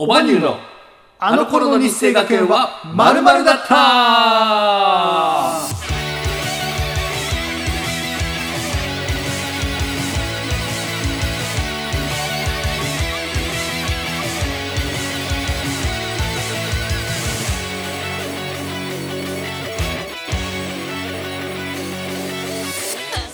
おばにゅうのあの頃の日生学園はまるだった。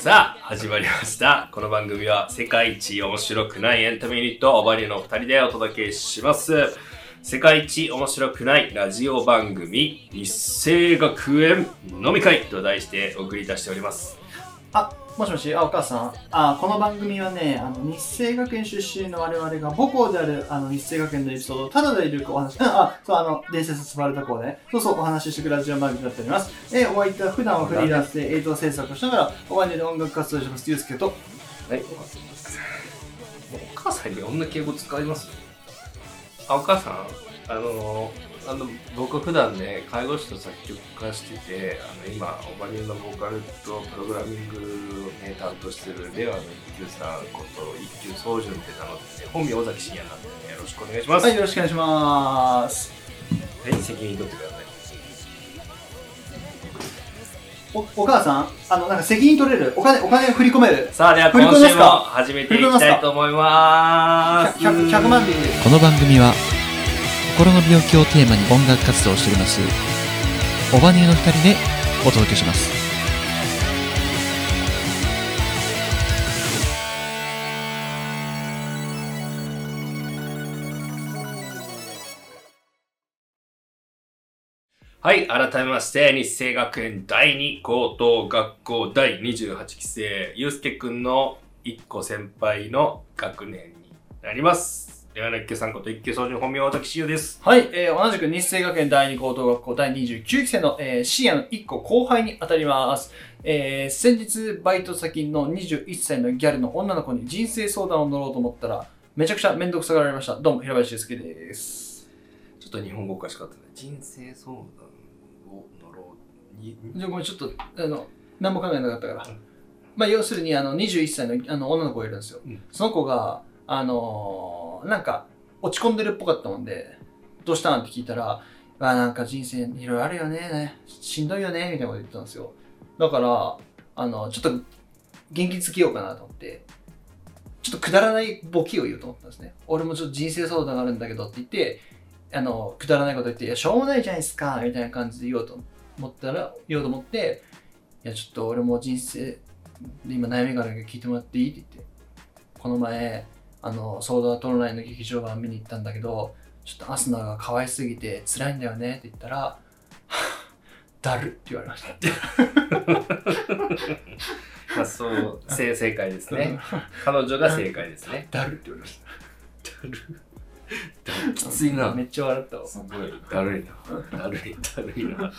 さあ、始まりました。この番組は世界一面白くないエンタメユニット、オバリューのお二人でお届けします。世界一面白くないラジオ番組、日生学園飲み会と題してお送りいたしております。あ、もしもし、あ、お母さん。あ、この番組はね、あの、日生学園出身の我々が母校である、あの、日生学園のエピソードをただでいるお話、あ、そう、あの、伝説スパルタ校ね。そうそう、お話ししてくラジオ番組になっております。え、お相手は普段はフリーランスで映像制作をしながら、おばにで音楽活動をします、ゆうすけと。はい。お母さんに女敬語使います？あ、お母さん、あのあの僕普段ね介護士と作曲家しててあの今オバニューのボーカルとプログラミングをね担当してる令和の一級さんこと一級宗純って名乗ってて本名尾崎真也なんでねよろしくお願いします。はい、よろしくお願いします。はい責任取ってください。お、お母さん、あの、なんか責任取れるお金、お金振り込める。さあでは今週もみますか？始めていきたいと思います。100 100万でいいです。この番組は心の病気をテーマに音楽活動をしておりますオバニューの2人でお届けしますはい、改めまして、日生学園第二高等学校第28期生、ゆうすけくんの一個先輩の学年になります。ではな一級さんこと一級総順本名は私ゆうです。はい、えー同じく日生学園第二高等学校第29期生の、えー、深夜の1個後輩に当たります。えー先日バイト先の21歳のギャルの女の子に人生相談を乗ろうと思ったら、めちゃくちゃ面倒くさがられました。どうも、平林祐介です。ちょっと日本語おかしかったね。人生相談を乗ろうに。じゃあごめん、ちょっと、あの、何も考えなかったから。うんまあ、要するに、あの、21歳のあの女の子がいるんですよ。うんその子が、あのーなんか、落ち込んでるっぽかったもんで、どうしたんって聞いたら、あなんか人生いろいろあるよね、しんどいよね、みたいなこと言ってたんですよ。だから、あの、ちょっと元気づけようかなと思って、ちょっとくだらないボケを言うと思ったんですね。俺もちょっと人生相談があるんだけどって言って、あの、くだらないこと言って、いや、しょうもないじゃないですか、みたいな感じで言おうと思ったら、言おうと思って、いや、ちょっと俺も人生で今悩みがあるから聞いてもらっていい？って言って、この前、あの、ソードアートオンラインの劇場版見に行ったんだけど、ちょっとアスナが可愛すぎて辛いんだよねって言ったら、だるって言われました。まあそう、正正解ですね。彼女が正解ですね。だるって言われましきついた。な。めっちゃ笑ったわ。すごい、だるいな。だるい、だるいな。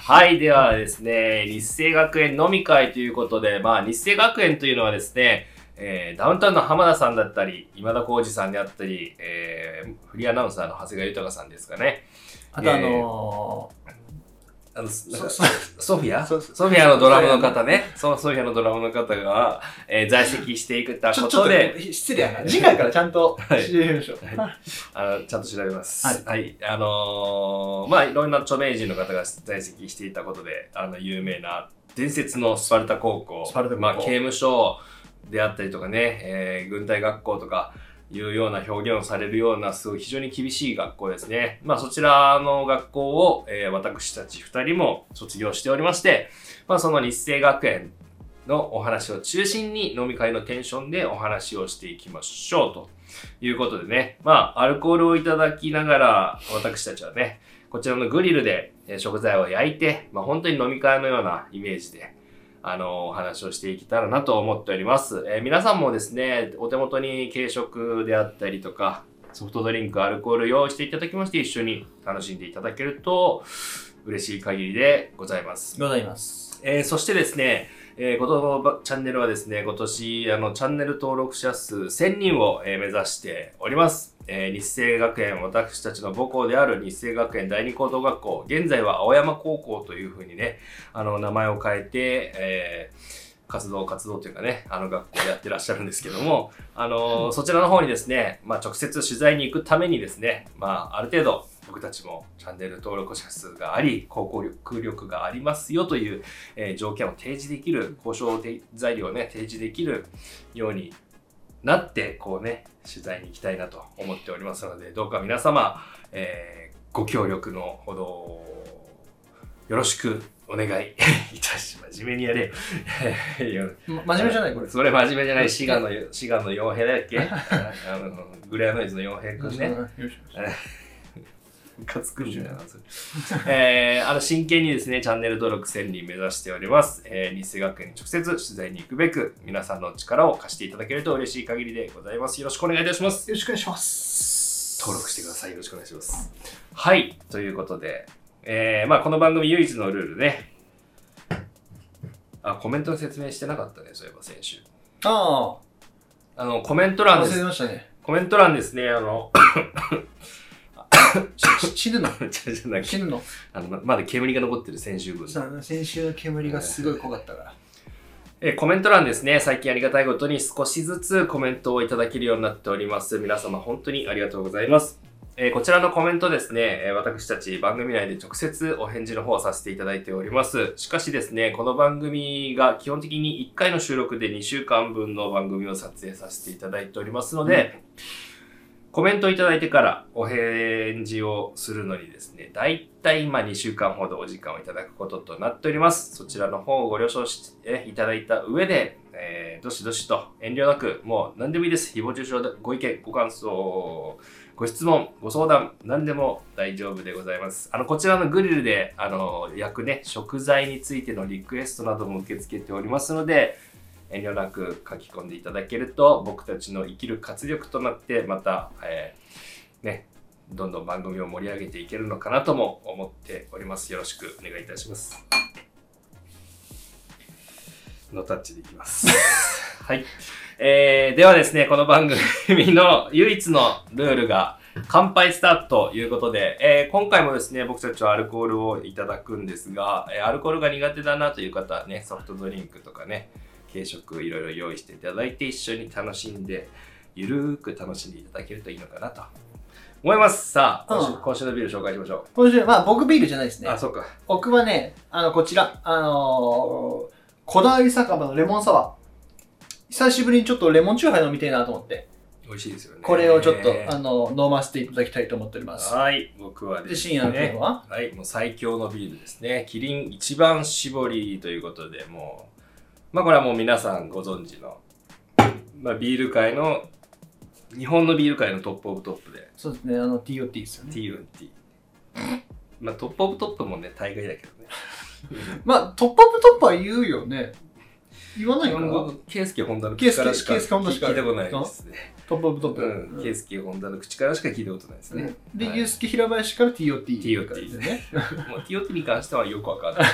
はい、ではですね、日生学園飲み会ということで、まあ、日生学園というのはですね、えーダウンタウンの浜田さんだったり、今田耕司さんであったり、えーフリーアナウンサーの長谷川豊さんですかね。あとあのあの、ソフィア？ソフィアのドラムの方ね。そう、ソフィアのドラムの方が、えー在籍していくたこととで、失礼やな。次回からちゃんと はい知りましょう。はいあの、ちゃんと調べます。はいはい。あのーまあ、いろんな著名人の方が在籍していたことで、あの、有名な伝説のスパルタ高校。スパルタ高校まあ、刑務所であったりとかね、えー軍隊学校とか、いうような表現をされるような、すごい非常に厳しい学校ですね。まあ、そちらの学校を、えー私たち二人も卒業しておりまして、まあ、その日生学園のお話を中心に飲み会のテンションでお話をしていきましょうということでね、まあ、アルコールをいただきながら、私たちはね、こちらのグリルで食材を焼いて、まあ、本当に飲み会のようなイメージで、あの、お話をしていけたらなと思っております。えー皆さんもですね、お手元に軽食であったりとか、ソフトドリンク、アルコール用意していただきまして、一緒に楽しんでいただけると嬉しい限りでございます。ございます。えーそしてですね、えーこのチャンネルはですね、今年、あの、チャンネル登録者数1000人を、えー目指しております。えー日生学園、私たちの母校である日生学園第二高等学校、現在は青山高校というふうにね、あの、名前を変えて、え活動、活動というかね、あの学校やってらっしゃるんですけども、あのそちらの方にですね、まあ直接取材に行くためにですね、まあある程度僕たちもチャンネル登録者数があり、広告力力がありますよという、えー条件を提示できる、交渉材料をね、提示できるようになって、こうね、取材に行きたいなと思っておりますので、どうか皆様、えーご協力のほどよろしくお願い いたします。真面目にやれ 真面目じゃないこれ。それ真面目じゃない、滋賀の、滋賀の傭兵だっけ？あの、グレアノイズの傭兵くんね。よしムカつくんだよな、それ。えー、あの、真剣にですね、チャンネル登録1000人目指しております。えー、日生学園に直接取材に行くべく、皆さんの力を貸していただけると嬉しい限りでございます。よろしくお願いいたします。よろしくお願いします。登録してください。よろしくお願いします。はい。ということで、えー、まあこの番組唯一のルールね。あ、コメントの説明してなかったね、そういえば先週。ああの、コメントあ、忘れ欄です。てましたね。コメント欄ですね、あの、死ぬの？じ ゃじゃなくて死ぬの？あのままだ煙が残ってる先週分。さ先週の煙がすごい濃かったから。えーコメント欄ですね、最近ありがたいことに少しずつコメントをいただけるようになっております。皆様本当にありがとうございます。えーこちらのコメントですね、えー私たち番組内で直接お返事の方をさせていただいております。しかしですね、この番組が基本的に1回の収録で2週間分の番組を撮影させていただいておりますので、コメントいただいてからお返事をするのにですね、だいたい今2週間ほどお時間をいただくこととなっております。そちらの方をご了承していただいた上で、えーどしどしと遠慮なく、もう何でもいいです。誹謗中傷でご意見、ご感想、ご質問、ご相談、何でも大丈夫でございます。あの、こちらのグリルで、あの、焼くね、食材についてのリクエストなども受け付けておりますので、遠慮なく書き込んでいただけると僕たちの生きる活力となってまた、えーねどんどん番組を盛り上げていけるのかなとも思っております。よろしくお願いいたします。ノータッチでいきます。はい、えー、ではですねこの番組の唯一のルールが乾杯スタートということで、えー今回もですね、僕たちはアルコールをいただくんですが、えーアルコールが苦手だなという方はね、ソフトドリンクとかね、軽食いろいろ用意していただいて一緒に楽しんでゆるーく楽しんでいただけるといいのかなと。思います。さあ今週,、うん。今週のビール紹介しましょ今週、まあ僕ビールじゃないですう、ね。あ。そうか。僕はね、あの、こちら、あのー、こだわり酒場のレモンサワー。久しぶりにちょっとレモンチューハイ飲みたいなと思って、美味しいですよね。これをちょっと、あの、飲ませていただきたいと思っております。はい僕はで、です深夜のは？はいもう最強のビールですね。キリン一番搾りということでもうまあこれはもう皆さんご存知の、まあ、ビール界の日本のビール界の top of top でそうですね、あの、TOT ですよね。T&T まあ top of top もね大概だけどね まあ、 top of top は言うよね。言わないかな僕、ケイスケホンダの口からしか聞いたことないですね。 top of top。うん、ケイスケホンダの口からしか聞いたことないですねね。で、はいユースケ平林から TOT。TOT ね。もう TOT に関してはよくわかんない。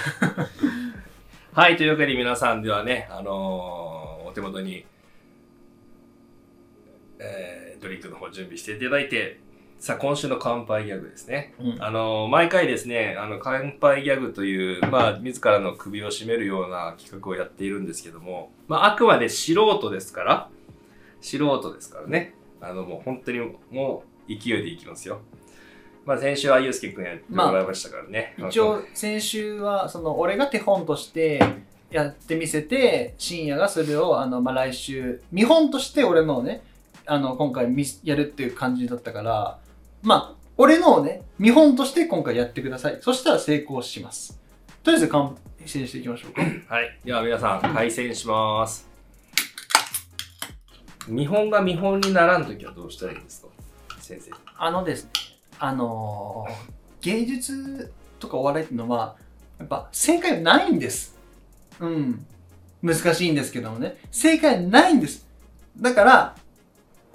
はい、というわけで皆さんではね、あのーお手元に、えードリンクの方準備していただいて、さあ、今週の乾杯ギャグですね。うんあのー毎回ですね、あの、乾杯ギャグという、まあ、自らの首を絞めるような企画をやっているんですけども、まあ、あくまで素人ですから、素人ですからね、あの、もう本当にもう勢いでいきますよ。まあ、先週はゆうすけくんやってもらいましたからね。一応、先週は、その、俺が手本としてやってみせて、深夜がそれを、あの、まあ、来週、見本として俺のをね、あの、今回見すやるっていう感じだったから、まあ、俺のをね、見本として今回やってください。そしたら成功します。とりあえず完成していきましょうか。はい。では皆さん、開戦します。見本が見本にならんときはどうしたらいいんですか？先生。あのですね、あのー芸術とかお笑いっていうのは、やっぱ正解はないんです。うん。難しいんですけどもね。正解はないんです。だから、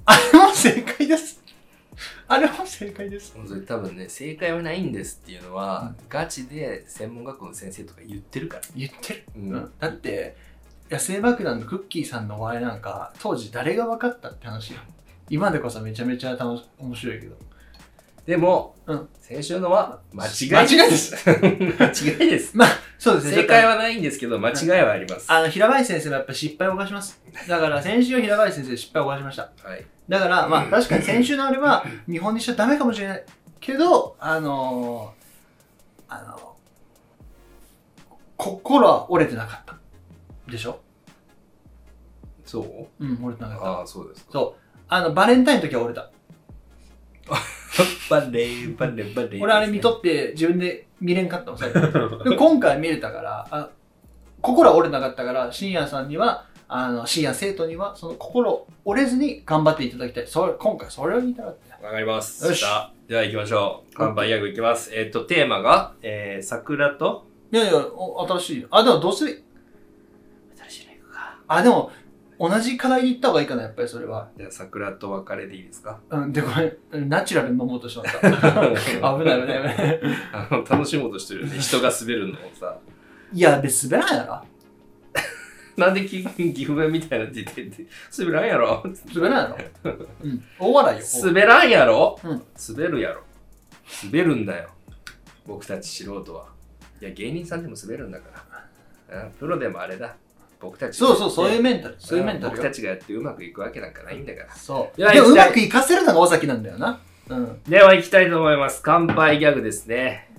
あれも正解です。あれも正解です。多分ね、正解はないんですっていうのは、ガチで専門学校の先生とか言ってるから。言ってる。ううん。だって、野生爆弾のクッキーさんのお笑いなんか、当時誰が分かったって話よ。今でこそめちゃめちゃ楽し面白いけど。でも、うん先週のは間違い間違いです。間違いです。まあ、そうですね。正解はないんですけど、間違いはあります。はあの、平林先生もやっぱ失敗を犯します。だから、先週は平林先生失敗を犯しました。い。だから、まあ、確かに先週のあれは、見本にしちゃダメかもしれない。けど、あのー、あのー、心は折れてなかった。でしょ？そう？うん、折れてなかった。ああ、そうですか。そう。あの、バレンタインの時は折れた。バレー、バレー、バレー。俺あれ見とって自分で見れんかったの、最後。でも今回見れたから、あ心は折れなかったから、深夜さんには、あの、深夜生徒には、その心折れずに頑張っていただきたい。それ、今回それを言いたかったよ。わかります。よしでは行きましょう。乾杯ギャグいきます。えっ、と、テーマが、えー、桜と、いやいや、お新しい。あ、でもどうする？新しいの行くか。あ、でも、同じ課題で言った方がいいかな、やっぱりそれは。じゃあ、桜と別れでいいですか？うん、で、これ、ナチュラルに飲もうとしまった。危ない危ない危ない。あの、楽しもうとしてるよね。人が滑るのをさ。いや、別に滑らんやろ。なんで岐岐阜弁みたいなって言ってて、滑らんやろ滑らんやろ。うん。大笑いよ。滑らんやろ、うん滑るやろ。滑るんだよ。僕たち素人は。いや、芸人さんでも滑るんだから。うんプロでもあれだ。僕たちそうそう、そういうメンタル。そういうメンタルよ僕た。ちがやってうまくいくわけなんかないんだから。そう。でも、うまくいかせるのが尾崎なんだよな。うん。では行きたいと思います。乾杯ギャグですね。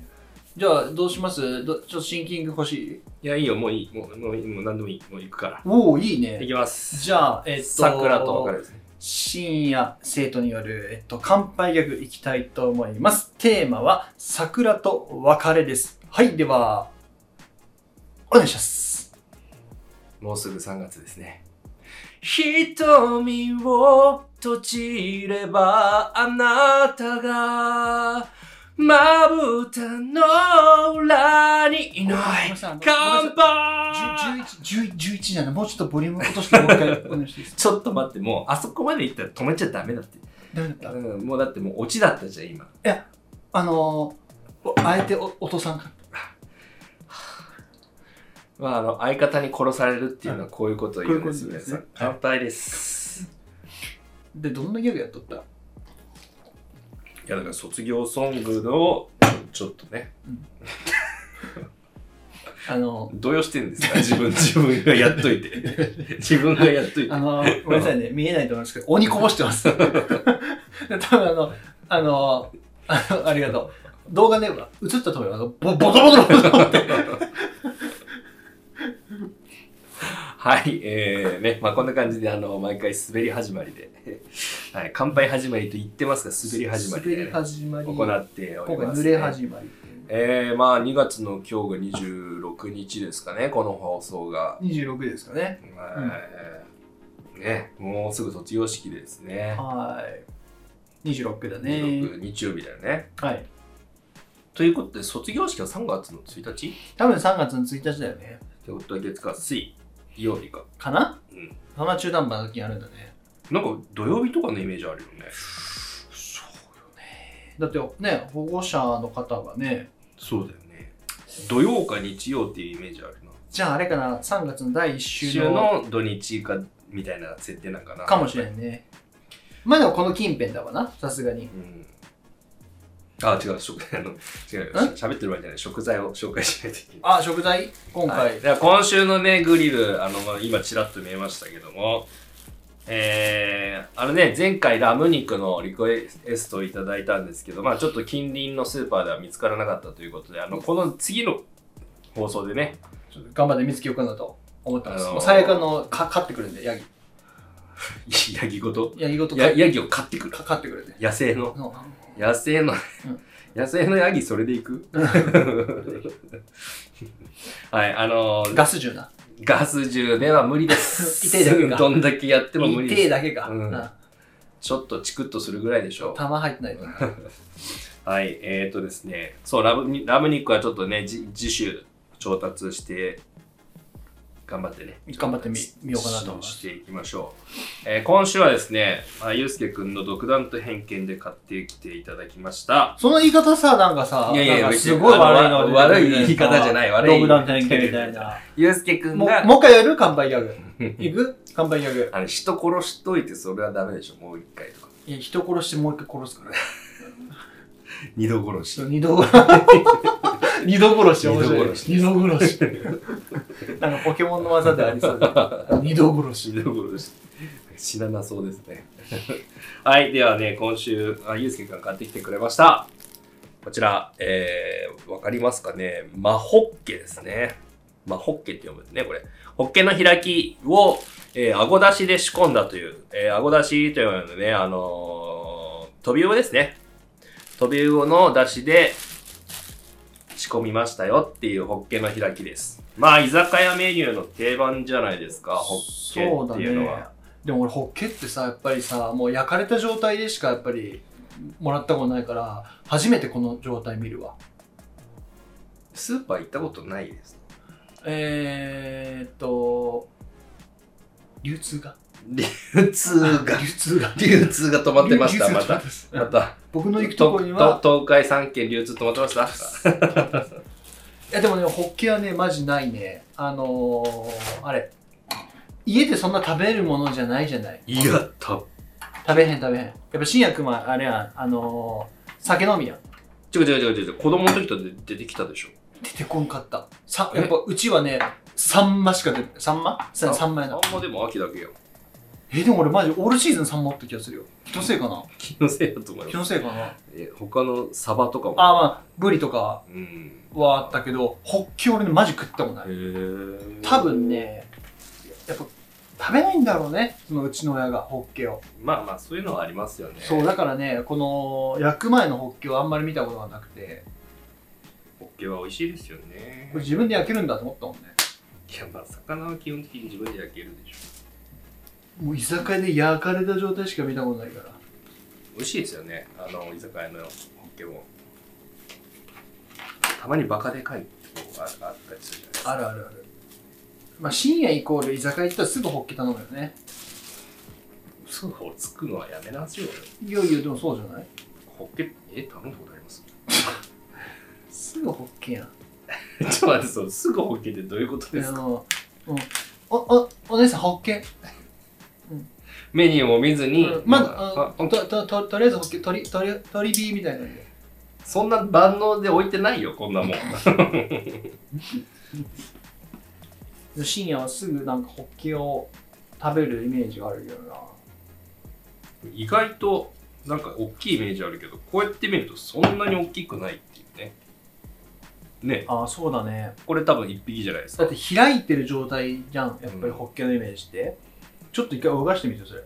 じゃあ、どうします？どちょっとシンキング欲しい？いや、いいよ、もういい。もう、もうもう何でもいい。もう行くから。おおいい行ね。きます。じゃあ、えっと、桜と別れですね。深夜生徒による、えっと、乾杯ギャグいきたいと思います。テーマは、桜と別れです。はい、では、お願いします。もうすぐ3月ですね。瞳を閉じればあなたがまぶたの裏にいない。乾杯11、11、11じゃない。もうちょっとボリューム落としてもう一回お願いしていいですか？ちょっと待って、もうあそこまで行ったら止めちゃダメだって。ダメだった？うん、もうだってもうオチだったじゃん、今。あのー、おあえておお父さんか。まあ、あの、相方に殺されるっていうのはこういうことを言うんです、皆さん。乾杯です。で、どんなギャグやっとった？いや、だから卒業ソングの、ちょっとね、あの動揺してるんですか？自分、自分がやっといて。自分がやっといて。あの、ごめんなさいね、見えないと思いますけど、鬼こぼしてます。多分あの、あの、あのありがとう。動画で映ったと思います。ボボトボトボトボトって。はい、えー、ね、まあこんな感じで、あの、毎回滑り始まりで、はい、乾杯始まりと言ってますが、滑り始まりで、滑り始まり。行っております、今回濡れ始まり。えー、まあ2月の今日が26日ですかね、この放送が。26ですかね。はいね、もうすぐ卒業式ですね。はい。26だね。26日曜日だよね。はい。ということで、卒業式は3月の1日？多分3月の1日だよね。ってことは月火水曜日か。かな？うん。そんな中途半端な時にあるんだね。なんか土曜日とかのイメージあるよね。だってね、保護者の方がね、そうだよね。土曜か日曜っていうイメージあるな。じゃああれかな、3月の第1週週のの土日かみたいな設定なんかな。かもしれんね。まあでもこの近辺だわな、さすがに。うん。あ、違う、食 あの違う、喋ってる場合じゃない、食材を 紹介しないといけない。あ、食材？今回。はい、では今週のね、グリル、あの、まあ、今ちらっと見えましたけども、えー、あのね、前回ラム肉のリクエストをいただいたんですけど、まあちょっと近隣のスーパーでは見つからなかったということで、あの、この次の放送でね、ちょっと頑張って見つけようかなと思ってます。あのーもう最悪あの、か買ってくるんで、ヤギ。ヤギごと、ヤギごとヤギを飼ってくる。か買ってくるんで。野生の、の野生の、ん野生のヤギそれでいく？はい、あのーガス銃な。ガス銃では無理です。痛いだけかどんだけやっても無理痛です。いだけか。うんなちょっとチクッとするぐらいでしょう。弾入ってないと。はい、えー、とですね、そう、ラムラム肉はちょっとね、じ自主調達して、頑張ってね、頑張ってみ見ようかなと思いますしていきましょう。えー今週はですね、あゆうすけくんの独断と偏見で買ってきていただきました。その言い方さ、なんかさ、いやいやすごい悪いの悪い言い方じゃない悪い独断偏見みたいな。ゆうすけくんが、もう一回やる？乾杯ギャグ。いく？乾杯ギャグ。あの人殺しといてそれはダメでしょ、もう一回とか。いや、人殺してもう一回殺すから。二度殺し。二度、二度殺し面白い。二度殺し二度殺し。なんかポケモンの技でありそうだ。二度殺し。二度殺し。知らなそうですね。はい。ではね、今週、あゆうすけくんが買ってきてくれました。こちら、えー、わかりますかね？マホッケですね。マホッケって読むんですね、これ。ホッケの開きを、えー、顎出しで仕込んだという、えー、顎出しというのね、あのー、飛び魚ですね。飛び魚の出汁で仕込みましたよっていうホッケの開きです。まあ、居酒屋メニューの定番じゃないですか、ホッケそうだっていうのは。ね。でも俺、ホッケってさ、やっぱりさ、もう焼かれた状態でしかやっぱりもらったことないから、初めてこの状態見るわ。スーパー行ったことないです。えーっと、流通が？流通が、流通が。流通が止まってました、また。ままた。僕の行くところにとは、と東海3県流通止まってました。いやでもね、ホッケはね、マジないね。あのー、あれ、家でそんな食べるものじゃないじゃない。いや、た、食べへん食べへん。やっぱ新薬はあれやん、あのー、酒飲みやん。違う違う違う違う、子供の時とで出てきたでしょ。出てこんかった。さやっぱうちはね、サンマしか出て、サンマ？さサンマやな。あんまでも秋だけよ。え、でも俺マジオールシーズンサンマあった気がするよ。気のせいかな？気のせいだと思い気ます。のせいかな？え、他のサバとかも？あ、まあ、ブリとかうん。はあったけど、ホッケ俺ね、マジ食ったもんない多分。ね、やっぱ食べないんだろうね、そのうちの親がホッケを。まあまあ、そういうのはありますよね。そう、だからね、この焼く前のホッケをあんまり見たことがなくて、ホッケは美味しいですよねこれ。自分で焼けるんだと思ったもんね。いや、まあ、魚は基本的に自分で焼けるでしょ。もう居酒屋で焼かれた状態しか見たことないから。美味しいですよね。あの、居酒屋のホッケも。たまにバカでかいとこああったりするじゃないですか。あるあるある。まあ深夜イコール居酒屋行ったらすぐホッケ頼むよね。嘘をつくのはやめなさいよ。いやいや、でもそうじゃない？ホッケ、え、頼んだことあります？すぐホッケやん。ちょっと待って、そう、すぐホッケってどういうことですか？あの、うん。お、お、お姉さんホッケ？メニューも見ずに、うんまず、ああと、と、と、とりあえずホッケ、鳥、鳥、鳥ビーみたいなので。そんな万能で置いてないよ、こんなもん。深夜はすぐなんかホッケを食べるイメージがあるけどな。意外と、なんか大きいイメージあるけど、こうやって見るとそんなに大きくないっていうね。ね、ああ、そうだね。これ多分一匹じゃないですかだっ。て開いてる状態じゃん、やっぱりホッケのイメージって。ちょっと一回動かしてみてよ、それ。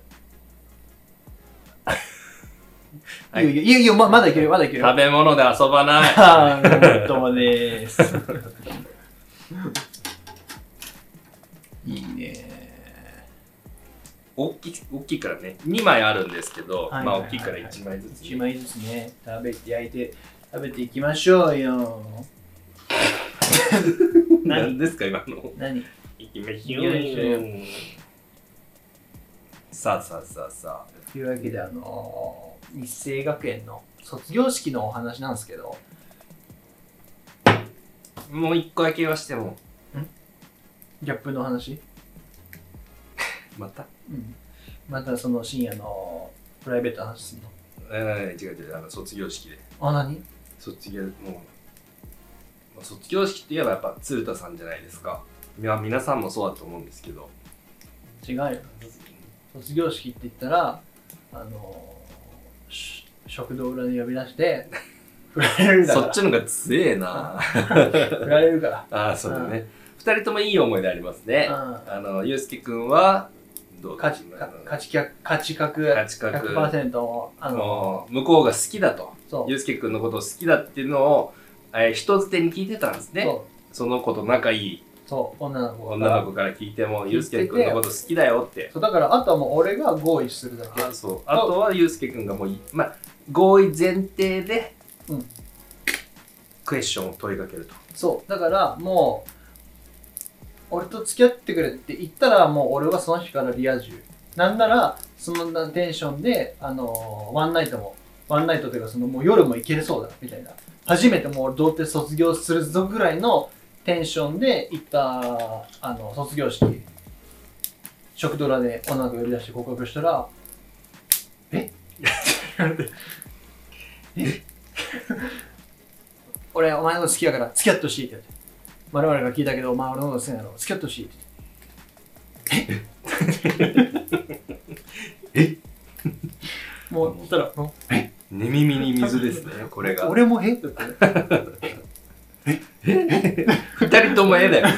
はいいやいやいままだいける、まだいける。食べ物で遊ばない。あー、どうもでーす。いいね大きい大きいからね、2枚あるんですけど、はいまあ大きいから1枚ずつ、1枚ずつね、食べて焼いて、食べていきましょうよ。何ですか、今の。何？行きましょうさあさあさあさあ。というわけで、あのー、日生学園の卒業式のお話なんですけど、もう一個だけ言わしても、ギャップの話？また？うん。またその深夜のプライベートの話するの？えー、違う違う、あの卒業式で。あ、何？卒業、もう、まあ卒業式って言えばやっぱ鶴田さんじゃないですか。いや、皆さんもそうだと思うんですけど。違うよ。卒業式って言ったら、あのーし食堂裏に呼び出して、振られるから。そっちのが強えな。振られるから。ああ、そうだね。二人ともいい思い出ありますね。うんあの、ゆうすけくんは、どう価値、か価値客、価値格価値格100%を、あの向こうが好きだと。そう。ゆうすけくんのことを好きだっていうのを、えー人づてに聞いてたんですね。その子と仲いいそう、女の子が女の子から聞いても、聞いててゆうすけくんのこと好きだよって。そうだから、あとはもう俺が合意するだけ。あそうあとはゆうすけくんがもうい、まあ、合意前提で、うんクエスチョンを問いかけると。そう。だから、もう、俺と付き合ってくれって言ったら、もう俺はその日からリア充。なんなら、そのテンションで、あのーワンナイトも、ワンナイトというか、そのもう夜も行けれそうだ、みたいな。初めてもう童貞卒業するぞぐらいのテンションで行った、あの、卒業式。食堂裏で女の子呼び出して告白したら、え？って言われて、え？俺お前のこと好きやから付き合ってほしいって言われて。我々が聞いたけどお前俺のこと好きやろ付き合ってほしいってえ？え？もうそしたらもう寝耳に水ですね、これが。俺もえ？って言って二人とも絵だよね。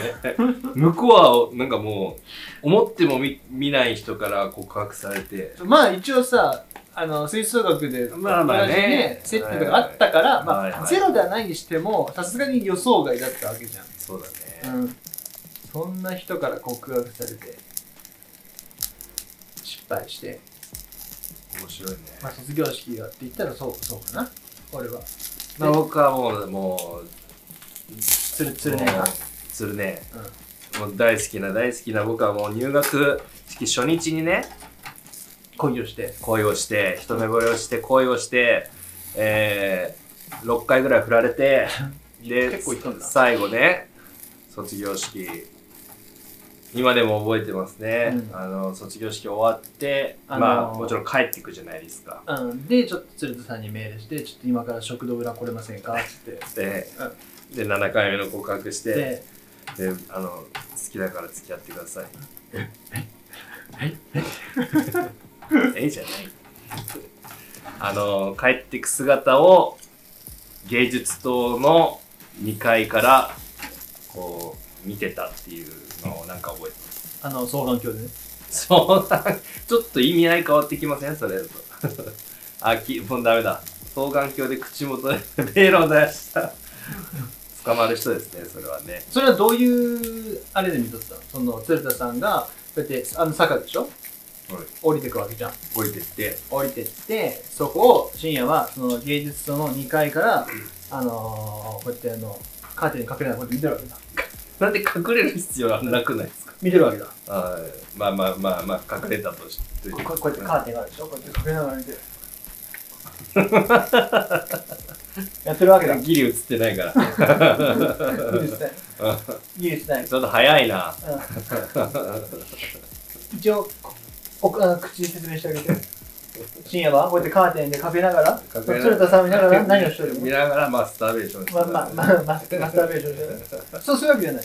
向こうは、なんかもう、思ってもみ見ない人から告白されて、まあ一応さあの吹奏楽でまあまあね。同じセットとかあったから、まあ、はいはい。ゼロではないにしてもさすがに予想外だったわけじゃん、そうだね。うん、そんな人から告白されて失敗して、面白いね。まあ、卒業式がって言ったらそうそうかな。俺は。まあ、僕はもう、もう、つるつるねつるね。もう大好きな大好きな僕はもう入学式初日にね、恋をして恋をして、一目惚れをして、恋をして、えー、6回ぐらい振られて、で最後ね、卒業式、今でも覚えてますね。うんあの、卒業式終わって、あのーまあ、もちろん帰っていくじゃないですか。うん、でちょっと鶴田さんにメールして「ちょっと今から食堂裏来れませんか?」っつってで、で、7回目の告白して、でで、あの、好きだから付き合ってください。え えじゃない。あの、帰ってく姿を芸術棟の2階からこう見てたっていうのをなんか覚えてます。あの双眼鏡でねそうだ、ちょっと意味合い変わってきません？それだと。あ、き、もうダメだ。双眼鏡で口元でベールを出した。捕まる人ですね、それはね。それはどういうあれで見とったの？その鶴田さんがこうやってあの坂でしょ？降りてくわけじゃん。降りてって、降りてってそこを深夜はその芸術棟の2階からあのー、こうやってあのカーテンに隠れないこうやって見てるわけだ。なんで隠れる必要はなくないですか？見てるわけだ。はい。まあまあまあまあ、隠れたとして。ここうやってカーテンがあるでしょ？こうやって隠れながら見てる やってるわけだ。ギリ映ってないから。い。いですねいい。ちょっと早いな。うん。一応おあの口に説明してあげて。深夜は？こうやってカーテンで隠れながら鶴田さん見ながら 何をしてるの？見ながらマスターベーションしてまあまあまあマスターベーションしてる。そうそういうわけじゃない。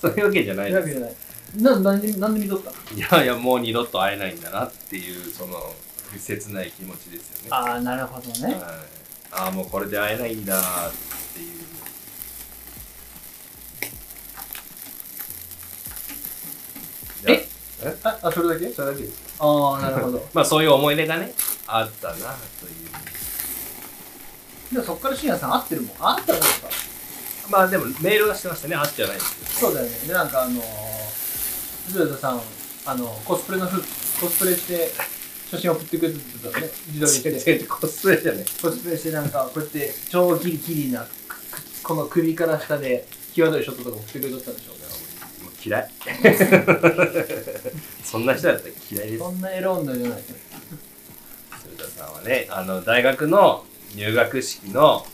そういうわけじゃなそういうわけじゃない。ななんでなんで見とった？のいやいや、もう二度と会えないんだなっていう、その、切ない気持ちですよね。ああなるほどね。はいああ、もうこれで会えないんだ。っていう。いや。えああそれだけ？それだけ。ですよ。ああなるほど。まあそういう思い出がね、あったなという。でもそっから深夜さん会ってるもん。あったのか？まあでもメールはしてましたね、会ってはないですそうだよね。でなんかあのー、鶴田さんあのコスプレの服コスプレして写真送ってくれてたよね自撮り。して違う違う、コスプレじゃない。コスプレしてなんかこうやって超ギリギリなこの首から下で際どいショットとか送ってくれとったんでしょもう嫌い。そんな人だったら嫌いです。そんなエロ女じゃない鶴田さんはね、あの大学の入学式の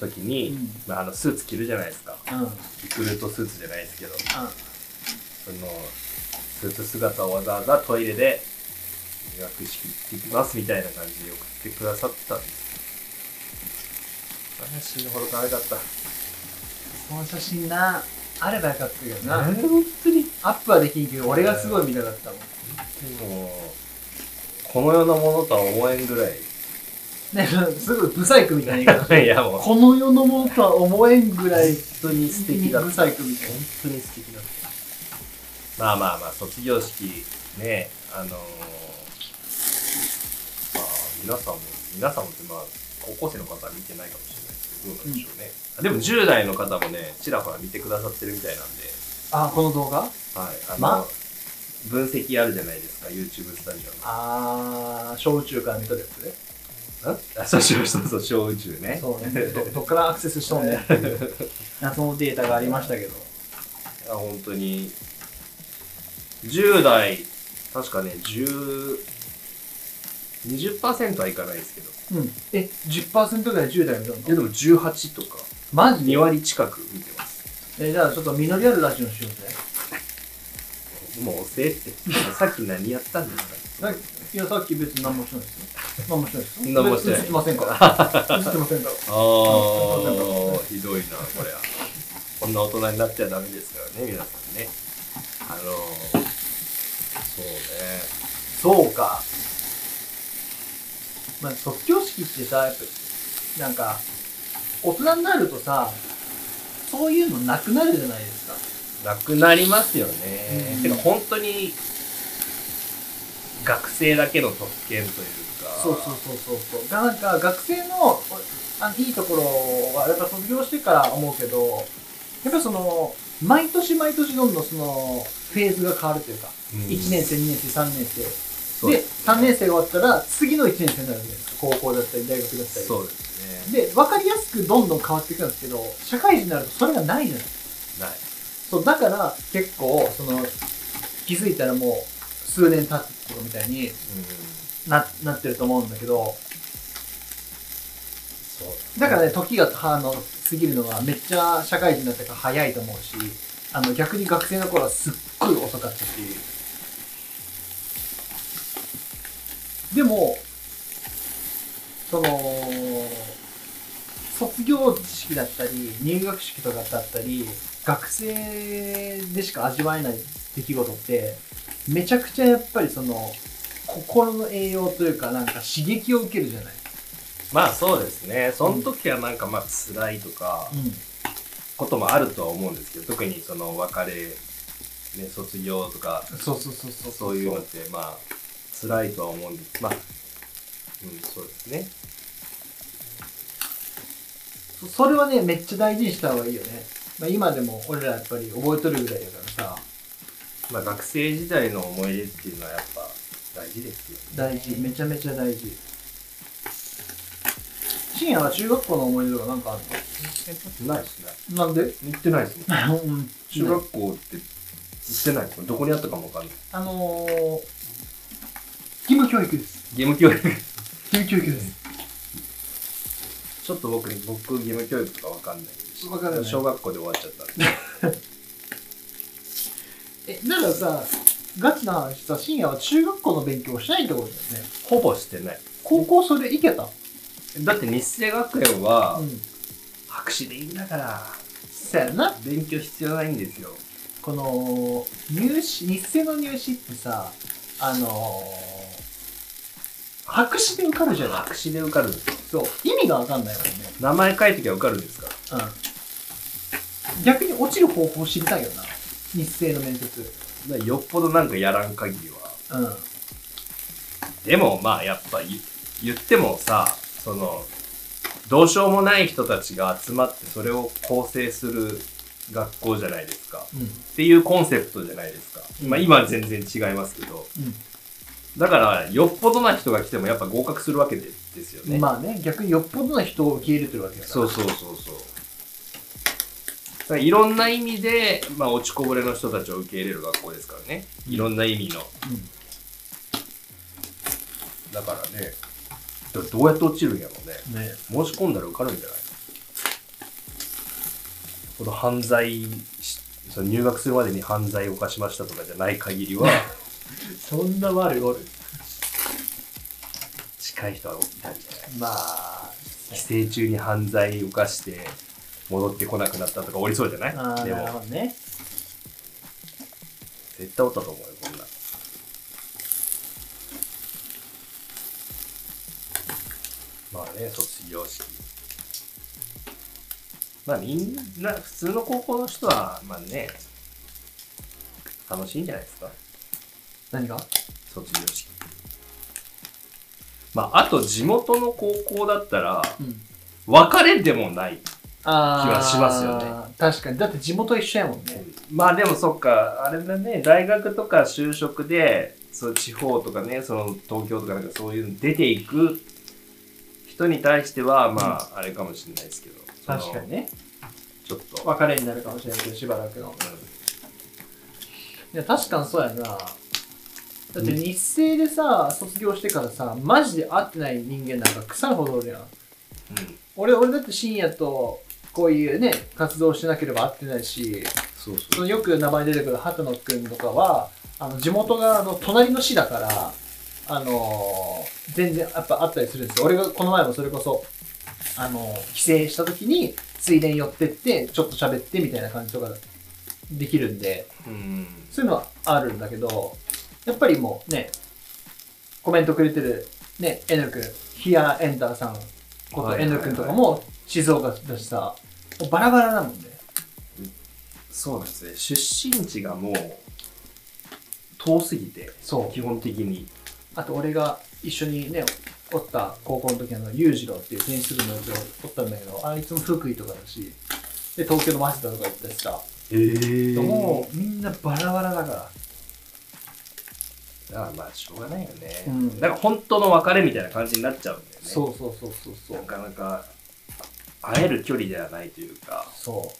時に、うんまあ、あのスーツ着るじゃないですか。うんうんリクルートスーツじゃないですけど、そのスーツ姿をわざわざトイレで入学式行ってきますみたいな感じで送ってくださったんです。ああ死ぬほど可愛かった。その写真なあればよかったけどな、本当に？アップはできんけど俺がすごい見たかったもん。もうこの世のものとは思えんぐらい。ねすごいブサイクみたいな言い方いやもう。この世のものとは思えんぐらい本当に素敵だったブサイクみたいな。本当に素敵だった。まあまあまあ卒業式ねあのー、まあ皆さんも皆さんもってまあ高校生の方は見てないかもしれないですけどどうなんでしょうね、でも10代の方もねちらほら見てくださってるみたいなんで。あこの動画はい。あの、ま分析あるじゃないですか YouTube スタジオのあー小宇宙から見とるやつね。んあそうそうそうそう小宇宙ね。そうね。どどっからアクセスしとんね 謎のデータがありましたけど。いや本当に。10代確かね10 20%はいかないですけど。うん。え10%ぐらい10代のいやでも18とか。2マジで?割近く見てます。えじゃあちょっと実りあるラジオにしようぜ。もう遅えって。さっき何やったんですか？さい。やさっき別に何もしてないですよ。何もしてないですよ。何もしてない。映ってませんから。映ってませんから。ああひどいなこれは。こんな大人になってはダメですからね皆さんね。あのー、そうね。そうか。まあ、卒業式ってさ、やっぱ、なんか、大人になるとさ、そういうのなくなるじゃないですか。なくなりますよね、うんてか本当に学生だけの特権というかそうそうそうそうそう。がなんか学生のあのいいところはやっぱ卒業してから思うけど、やっぱその毎年毎年どんどんそのフェーズが変わるというか、うん1年生、2年生、3年生。で、そうす。ね3年生が終わったら次の1年生になるわけじゃないですか。高校だったり大学だったり。そうですね。で、分かりやすくどんどん変わっていくんですけど、社会人になるとそれがないじゃない。ない。そう、だから結構、その、気づいたらもう数年経ってとかみたいにうん。ななってると思うんだけど、そう。だからね、時があの過ぎるのはめっちゃ社会人になってから早いと思うし、あの逆に学生の頃はすっごい遅かったし、でも、その、卒業式だったり、入学式とかだったり、学生でしか味わえない出来事って、めちゃくちゃやっぱりその、心の栄養というか、なんか刺激を受けるじゃない。まあそうですねその時はなんかまあ辛いとかうん。こともあるとは思うんですけど特にその別れ、ね、卒業とかそうそうそうそうそういうのってまあ辛いとは思うんです。まあうんそうですね。そそれはねめっちゃ大事にした方がいいよね、まあ、今でも俺らやっぱり覚えとるぐらいだからさ。まあ学生時代の思い出っていうのはやっぱ大事ですよね。大事。めちゃめちゃ大事。深夜は中学校の思い出とかなんかあるないですね。のなんで？行ってないですね。うん。中学校って行ってないですどこにあったかもわかんない。あのー、義務教育です。義務教育。義務教育です。ちょっと僕僕義務教育とかわかんないしわからない。小学校で終わっちゃったんで。えだからさガチな話さ深夜は中学校の勉強をしないってことだよね。ほぼしてない。高校それいけた？だって日生学園はうん。白紙でいいんだからそやな。勉強必要ないんですよ。この入試日生の入試ってさあのー白紙で受かるじゃない。白紙で受かる。んですよそう。意味が分かんないもんね。名前書いときゃ受かるんですか？うん。逆に落ちる方法知りたいよな。日生の面接。よっぽどなんかやらん限りは。うん。でもまあやっぱ言言ってもさそのどうしようもない人たちが集まってそれを構成する学校じゃないですか。うん。っていうコンセプトじゃないですか、うん。まあ今は全然違いますけど。うんだからよっぽどな人が来てもやっぱ合格するわけでですよね、まあね逆によっぽどな人を受け入れてるわけだから。そうそうそうそう。だからいろんな意味で、まあ、落ちこぼれの人たちを受け入れる学校ですからね。いろんな意味の。だからねどどうやって落ちるんやろうね。うんね。申し込んだら受かるんじゃない？この犯罪しその入学するまでに犯罪を犯しましたとかじゃない限りは そんな悪いおる近い人はいたんじゃない。まあ寄生虫に犯罪を犯して戻ってこなくなったとかおりそうじゃない？あーなるでもほどね。絶対おったと思うよこんな。んまあね卒業式。まあみんな普通の高校の人はまあね楽しいんじゃないですか何が？卒業式。まああと地元の高校だったらうん。別れでもないあー気はしますよね。確かに。だって地元一緒やもんね。まあでもそっか。あれだね。大学とか就職でそう地方とかねその東京とかなんかそういうの出ていく人に対してはまああれかもしれないですけど。確かにね。ちょっと、別れになるかもしれないけどしばらくの。いや確かにそうやなだって日生でさ卒業してからさマジで会ってない人間なんか腐るほどおるやん。うん。俺俺だって深夜とこういうね活動してなければ会ってないしそうそのよく名前出てくる畑野くんとかはあの地元があの隣の市だからあのー全然やっぱ会ったりするんですよ。俺がこの前もそれこそあの帰省した時についでに寄ってって、ちょっと喋ってみたいな感じとかできるんで、うん。そういうのはあるんだけど、やっぱりもうね、コメントくれてるね、N 君、ヒアエンダーさんこと N 君とかも静岡だしさ、もうバラバラなもんで。そうなんですね。出身地がもう、遠すぎて、そう。基本的に。あと俺が一緒にね、おった高校の時あの、裕次郎っていうテニス部のやつがおったんだけど、あいつも福井とかだし、で、東京の早稲田とか行ったしさ、へえもうみんなバラバラだから。あまあ、しょうがないよね。うんなんか本当の別れみたいな感じになっちゃうんだよね。そうそうそうそうそうな。かなか会える距離ではないというか、そ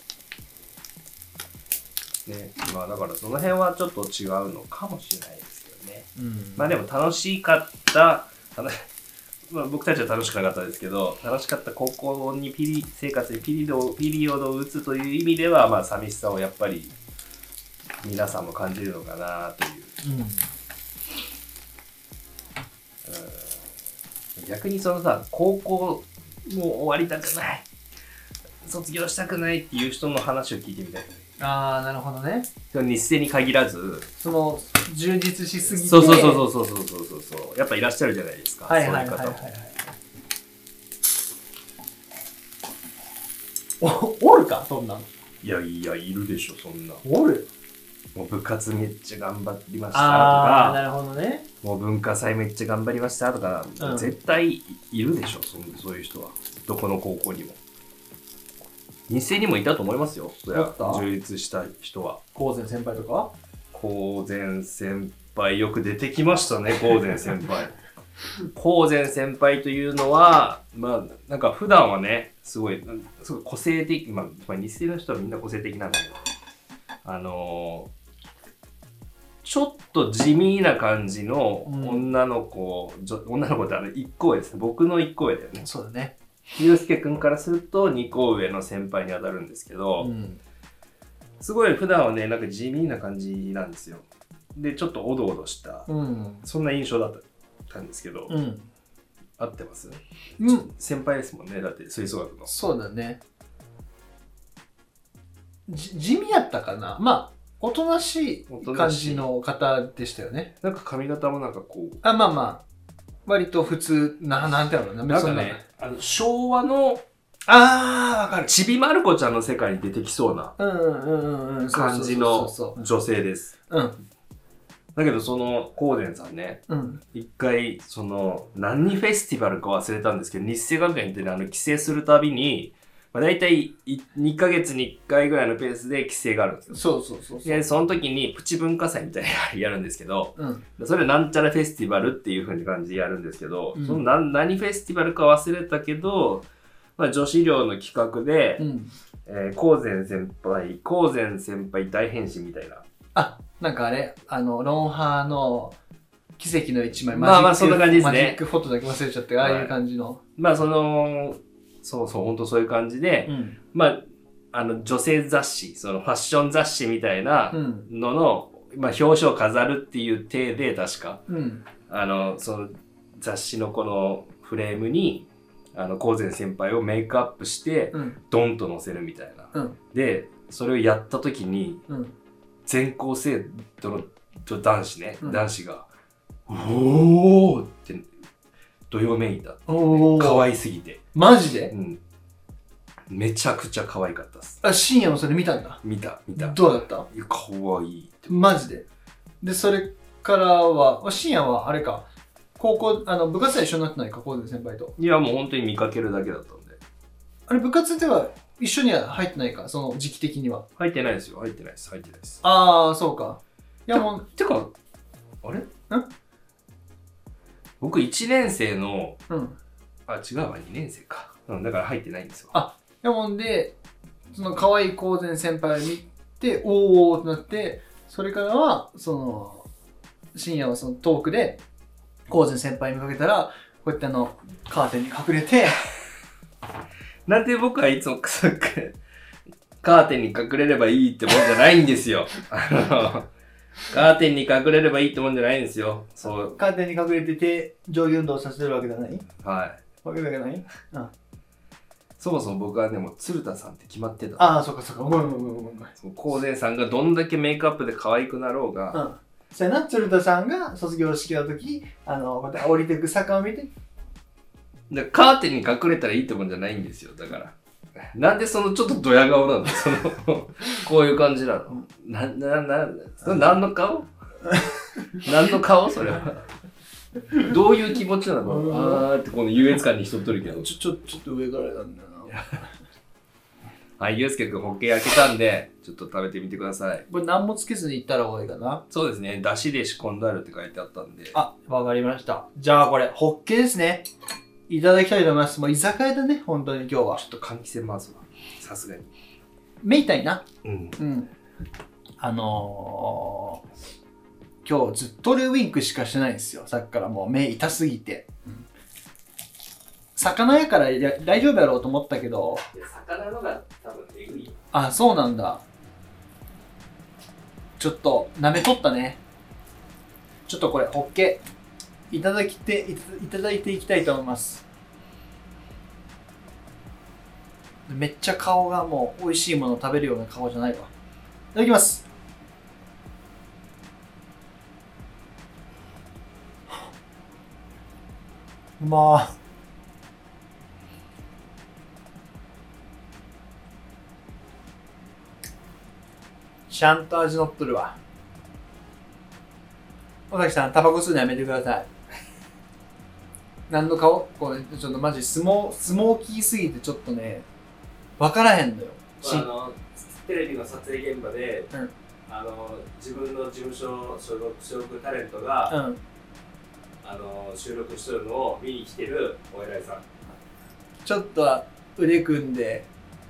ね。まあだからその辺はちょっと違うのかもしれないですけどね。う。うん。まあでも楽しかった、楽 まあ、僕たちは楽しくなかったですけど、楽しかった高校にピリ生活にピリドピリオドを打つという意味では、まあ寂しさをやっぱり皆さんも感じるのかなという。うん。逆にそのさ高校もう終わりたくない。卒業したくないっていう人の話を聞いてみたい。ああ、なるほどね。その日生に限らず。その、充実しすぎて。そうそうそうそうそうそうそうそう。やっぱいらっしゃるじゃないですか、はいはいはいはいそうはいいう方も。お、おるかそんなん。いやいやいるでしょそんな。おる？もう部活めっちゃ頑張りましたとああ、なかるほどね。もう文化祭めっちゃ頑張りましたとか、うん。絶対いるでしょそんそういう人は。どこの高校にも。日生にもいたと思いますよ。そりゃおった充実した人は。高専先輩とか高前先輩よく出てきましたね高前先輩。高前先輩というのはまあなんか普段はねすごいなんすごい個性的まあ、まあ、日生の人はみんな個性的なんだけど。あのーちょっと地味な感じのうん女の子、じょ女の子ってあの1個上ですね僕の1個上だよねそうだね。ゆうすけくんからすると2個上の先輩に当たるんですけど、うん。すごい普段はねなんか地味な感じなんですよでちょっとおどおどしたうん。そんな印象だったんですけど、うん。合ってます？うん。先輩ですもんねだって吹奏楽のそうだね。じ地味やったかなまあ、おとなしい感じの方でしたよね。なんか髪型もなんかこうあ、まあまあ、割と普通な、なんていうのな、なんかねあの昭和のあー、わかる。ちびまる子ちゃんの世界に出てきそうなうんうんうんうん。感じの女性ですそうそう。だけどその高伝さんねうん。うん。一回その何フェスティバルか忘れたんですけど日生学園ってねあの帰省するたびに、まあ、大体い2ヶ月に1回ぐらいのペースで帰省があるんですよそうそうそう。でその時にプチ文化祭みたいなのやるんですけどうん。それなんちゃらフェスティバルっていう風に感じでやるんですけど、うんその何何フェスティバルか忘れたけど、まあ、女子寮の企画で、うん。えー、高前先輩高前先輩大変身みたいなあ、なんかあれ、あの、ロンハーの奇跡の一枚、まあまあそんな感じですねマジックフォトだけ忘れちゃって、ああいう感じの。まあそのそうそう本当そういう感じで、うん。まああの女性雑誌そのファッション雑誌みたいなうん。のの、まあ、表紙を飾るっていう体で確かうん。あのその雑誌のこのフレームにあの高前先輩をメイクアップしてうん。ドンと載せるみたいな。うん。でそれをやった時にうん。全校生徒のと男子ね、うん男子が「おお!」ってどよめいたお可い。愛すぎて、マジで？うん、めちゃくちゃ可愛かったっす。あ、深夜もそれ見たんだ。見た見た。どうだった？いや可愛いって。マジで。で、それからは、あ深夜はあれか、高校、あの、部活は一緒になってないか、高専先輩と。いやもう本当に見かけるだけだったんで。あれ、部活では一緒には入ってないか、その時期的には。入ってないですよ。入ってないです。入ってないです。ああ、そうか。いや、もう、てかあれ？僕1年生のうん。あ違うわ2年生か、うん、だから入ってないんですよあやもんで、その可愛い高前先輩を見て、おーおーってなって、それからは、その、深夜はそのトークで、高前先輩見かけたら、こうやってあの、カーテンに隠れて、なんで僕はいつもそっかカーテンに隠れればいいってもんじゃないんですよ。あの、カーテンに隠れればいいってもんじゃないんですよ。そう。カーテンに隠れて手、上下運動させてるわけじゃない？はわけだけないうん。い。そもそも僕はね、もう鶴田さんって決まってた。ああ、そっかそっか。ごめんごめんごめんごめん。その高前さんがどんだけメイクアップで可愛くなろうが、うん。そやな、鶴田さんが卒業式の時、あの、こうやって降りていく坂を見て、でカーテンに隠れたらいいってもんじゃないんですよ。だから。なんでそのちょっとドヤ顔なの？その、こういう感じなの？な、な、な、それ何の顔？何の顔？それは。どういう気持ちなの？うんあーってこの優越感に人っとるけど。ちょ、ちょ、ちょっと上からなんだよな。はい、ゆうすけくんホッケ焼けたんで、ちょっと食べてみてください。これ何もつけずにいったら方がいいかな？そうですね、だしで仕込んであるって書いてあったんで。あ、わかりました。じゃあこれ、ホッケですね。いただきたいと思います。もう居酒屋だね、本当に今日はちょ。っと換気扇回すわ。さすがに。めいたいな。うん。うん。あのー、今日ずっとルウィンクしかしてないんですよ。さっきからもう目痛すぎて。魚やからいや大丈夫やろうと思ったけど、魚のが多分えぐい。あ、そうなんだ。ちょっと、舐めとったね。ちょっとこれ、ホッケ、いただきて、いたいただいていきたいと思います。めっちゃ顔がもう、美味しいものを食べるような顔じゃないわ。いただきます。うまー。ちゃんと味のっとるわ。尾崎さん、タバコ吸うのやめてください。何の顔？これ、ちょっとマジスモー、スモーキーすぎてちょっとね、わからへんのよ。しあのテレビの撮影現場で、うんあの自分の事務所所属所属タレントが、うん。あの収録してるのを見に来てるお偉いさんちょっと腕組んで、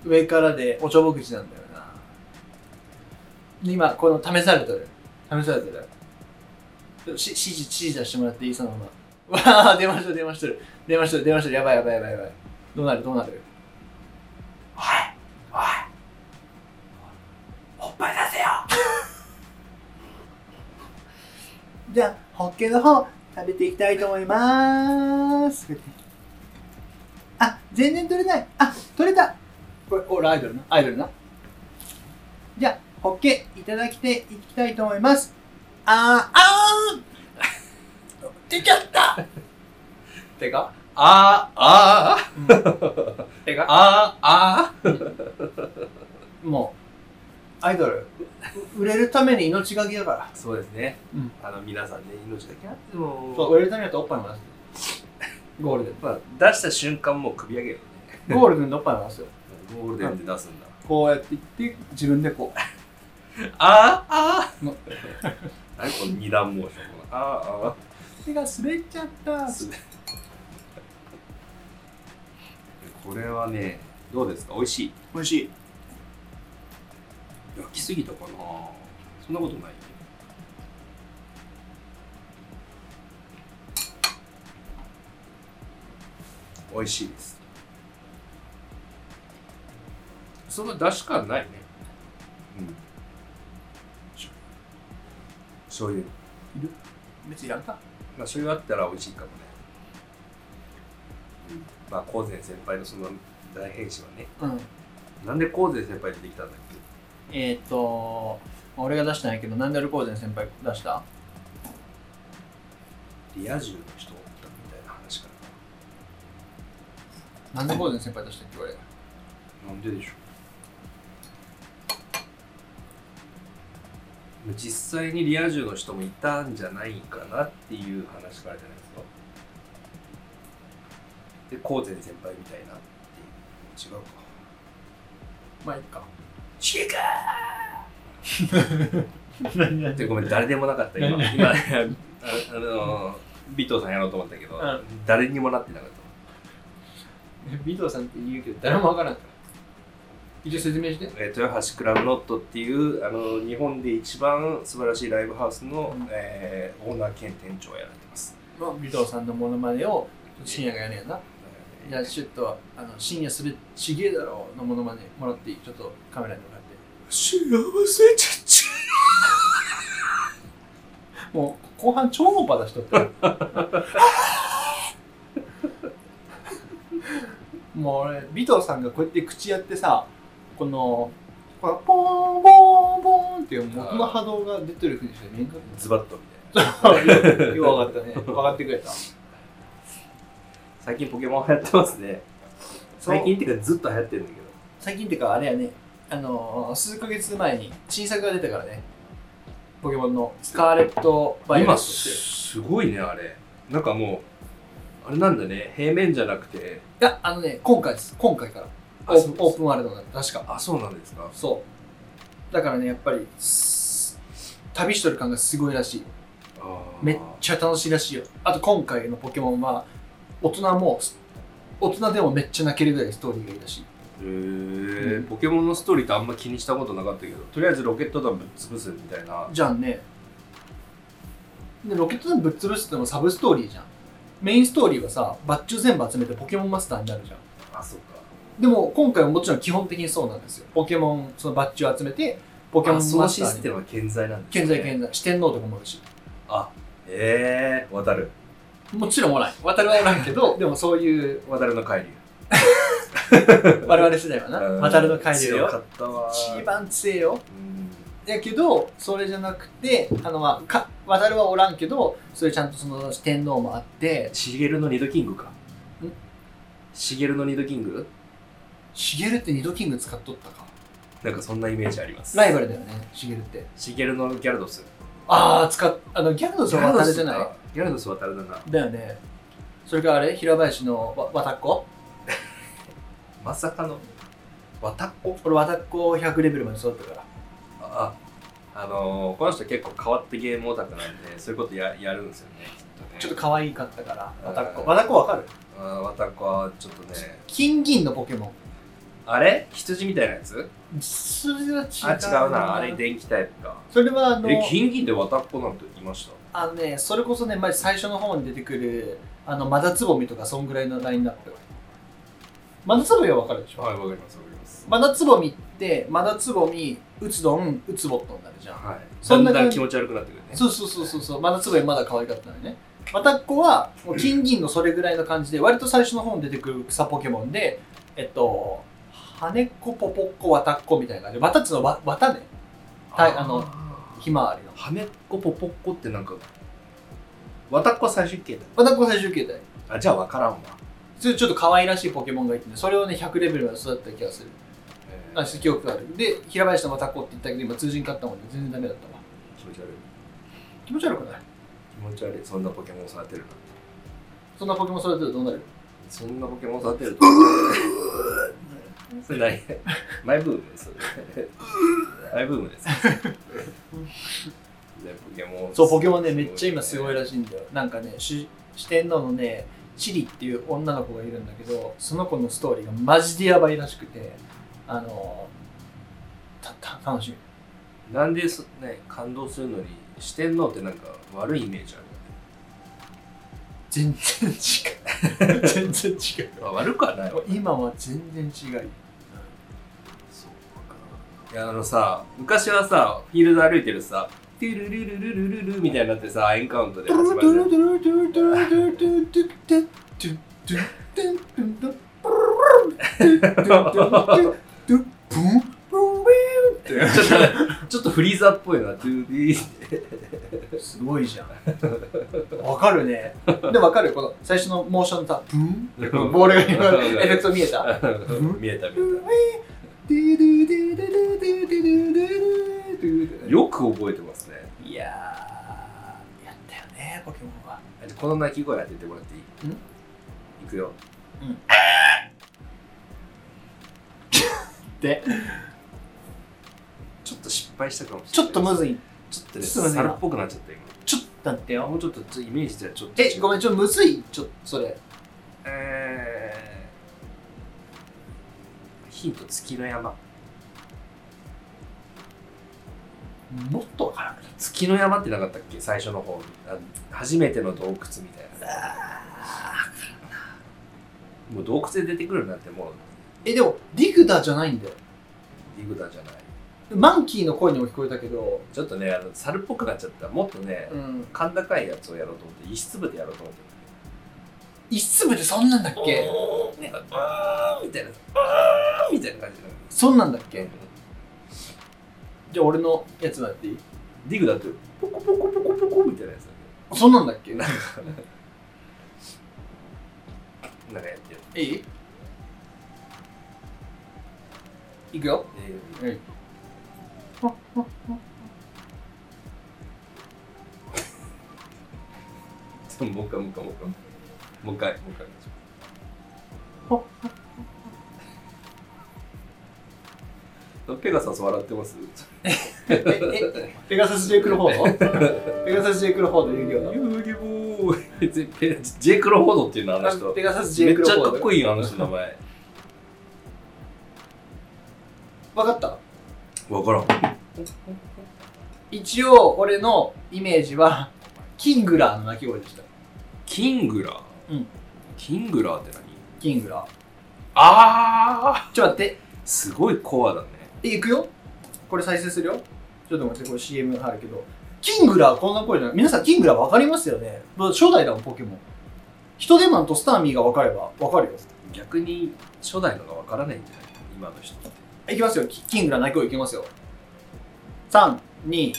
上からでおちょぼ口なんだよな。今、この試されてる。試されてる。し指示、指示出してもらっていい？そのまま。わあ、出ました、出ました。出ました、出ました。やばいやばいやばいやばい。どうなるどうなる？おいおいおっぱい出せよ じゃあ、ホッケの方、食べていきたいと思います。あ、全然取れない。あ、取れた。これ、俺アイドルな？アイドルな？じゃあ、ホッケいただきていきたいと思います。あー、あー出ちゃったてかあーあーてか？あーあもう、アイドル、う売れるために命がけだから。ーそうですね、うんあの皆さんね命だけあってもそう、売れるためにはおっぱいも出す。ゴールデン。まあ、出した瞬間もう首上げるよねゴールデンでおっぱいも出すよ。ゴールデンで出すんだ、こうやっていって、自分でこう。あーあのー何この二段モーションあーあ手が滑っちゃった。ーこれはねどうですか？美味しい美味しい。焼きすぎたかな。そんなことない。美味しいです。そんな出汁感ないね。うん。醤油。別にやんか。まあ醤油あったら美味しいかもね、うん、まあ高前先輩のその大変身はね。うん。なんで高前先輩出てきたんだっけ？えっ、ー、と、俺が出したんやけど、なんでアルコーゼン先輩出した？リア充の人おったみたいな話かな。んでコーゼン先輩出したっけ俺。ななんででしょう。実際にリア充の人もいたんじゃないかなっていう話からじゃないですか。で高前先輩みたいなっていう。違うか。まあいいか。違うか何やでごめん誰でもなかった今今ああの尾藤さんやろうと思ったけど、うん誰にもなってなかった尾藤さんって言うけど、誰もわからんから。一応説明して。えー豊橋クラブノットっていうあの日本で一番素晴らしいライブハウスの、うんえーオーナー兼店長をやられてます。まあ、尾藤さんのモノマネを深夜がやるんやな。じゃあちょっと、あの、深夜すべちげえだろのモノマネもらっていいちょっとカメラに向かって。幸せちっちもう、後半超音波出しとったよもう俺尾藤さんがこうやって口やってさこのこのポーンポーンポーンっていう元の波動が出てるふうにして見えんかっズバッとみたいな。たよく分かったね。分かってくれた最近ポケモン流行ってますね。最近っていうかずっと流行ってるんだけど。最近ってかあれやね。あのー、数ヶ月前に新作が出たからね。ポケモンの。スカーレット・バイオレッ今トすごいねあれ。なんかもうあれなんだね。平面じゃなくて。いやあのね今回です。今回から。オープンオープンワールドが確か。あそうなんですか。そう。だからねやっぱりす旅しとる感がすごいらしい。めっちゃ楽しいらしいよ。あと今回のポケモンは大人も大人でもめっちゃ泣けるぐらいストーリーがいいらしい。へー。うん。ポケモンのストーリーってあんま気にしたことなかったけどとりあえずロケット弾ぶっ潰すみたいな。じゃんね。でロケット弾ぶっ潰すってのもサブストーリーじゃん。メインストーリーはさバッジを全部集めてポケモンマスターになるじゃん。あそうか。でも今回はもちろん基本的にそうなんですよ。ポケモンそのバッジを集めてポケモンマスターに。システムは健在なんです健在健在四天王とかもあるしあへえ渡るもちろんおらん。渡るはおらんけど。でもそういう渡るの帰り 我々世代はな。渡るの帰り強かよったわ。一番強いよ。うん。やけどそれじゃなくてあのまあか渡るはおらんけどそれちゃんとその四天王もあって。シゲルの二度キングか。ん？シゲルの二度キング？シゲルって二度キング使っとったか。なんかそんなイメージあります。ライバルだよねシゲルって。シゲルのギャルドスああ使っあのギャルドスは渡るじゃない？かギャルドス渡るだな。だよね。それからあれ平林のわわたっこ？まさかの渡っ子俺わたっこ100レベルまで育ったから。ああのー、この人結構変わってゲームオタクなんでそういうことややるんですよねちょっと可愛かったから。わたっこ。うんわたっこわかる？あー渡っ子はちょっとね。金銀のポケモンあれ？羊みたいなやつ？それは違うあ違うな。あれ電気タイプか。それはあのえ金銀で渡っ子なんていました？あのねそれこそねまず最初の方に出てくるあのマダツボミとかそんぐらいのラインナップマダツボミはわかるでしょ、はいわかりますわかります。マダツボミってマダツボミウツドンウツボットになるじゃん。はい。そんなだんだん気持ち悪くなってくるね。そうそうそうそうそう。マダツボミまだ可愛かったのにね。マタッコはもう金銀のそれぐらいの感じで割と最初の方に出てくる草ポケモンでえっと羽根っこポポッコワタッコみたいな感じ。で綿っのは綿ね。はいあのひまわりの。羽っこぽぽっこってなんか渡っ子は最終形だワタッコ最終形態あじゃあ分からんわ。ちょっと可愛らしいポケモンがいてねそれをね100レベルまで育った気がする。あえー記憶がある。で平林のマタコって言ったけど今通じんかったもんで全然ダメだったわ。気持ち悪い。気持ち悪くない？気持ち悪い。そんなポケモン育てるなそんなポケモン育てるとどうなる？そんなポケモン育てると？それ何マイブームですマイブームですでポケモンそうポケモンねめっちゃ今すごいらしいんだよ。なんかね主四天王のねチリっていう女の子がいるんだけどその子のストーリーがマジでやばいらしくてあのたた楽しみ。なんでそ、ね、感動するのに四天王ってなんか悪いイメージある？全然違う。全然違う。あ悪くはない。わ今は全然違う。そうか。いやあのさ昔はさフィールド歩いてるさトゥルルルルルルルみたいになってさエンカウントで始まる じゃんちょっとねちょっとフリーザーっぽいなトゥビーって。すごいじゃん。わかるね。でもわかるこの最初のモーションタブンボールが今エフェクト見えた。見えた見えた。よく覚えてますね。いやー、やったよね、ポケモンは。この鳴き声当ててもらっていい？ん？いくよ。で、ちょっと失敗したかもしちょれないっとむずい。ちょっとねすいません猿っぽくなっちゃった今ちょっと待ってよ。もうちょっとイメージではちょっとえ、ごめん、ちょっとむずい。ちょっとそれ。えー、ヒント月の山もっとわからん。月の山ってなかったっけ？最初の方あ初めての洞窟みたいなもう洞窟で出てくるなんてもうえ、でも、ディグダじゃないんだよ。ディグダーじゃないマンキーの声にも聞こえたけど、ちょっとねあの猿っぽくなっちゃった。もっとね、うん。甲高いやつをやろうと思って石粒でやろうと思って。一粒でそんなんだっけ？なんかあーみたいなあーみたいな感じそんなんだっけ？じゃあ俺のやつだって？いいディグだとポコポコポコポコみたいなやつだね。そんなんだっけ？なんかなんかやってる。いい？いくよ。えはいーもう一回もう一回もう一回もう一回もう一回。ペガサス笑ってます？ええペガサス・ジェイクロフォード？ペガサス・ジェイクロフォード？遊戯王の遊戯ボー。イペジェイクロフォードっていうのあの人。ペガサス・ジェめっちゃイクロフォード。かっこいいよあの人の名前。分かったわからん。一応俺のイメージはキングラーの鳴き声でした。キングラー？うん。キングラーって何？キングラー。あちょっと待って。ーすごいコアだね。えいくよ。これ再生するよ。ちょっと待ってこれ CM 入るけど。キングラーこんな声じゃない。皆さんキングラー分かりますよね。初代だもんポケモン。ヒトデマンとスターミーが分かれば分かるよ。逆に初代のがわからないんじゃない？今の人いきますよ。キキングラー鳴き声いきますよ。321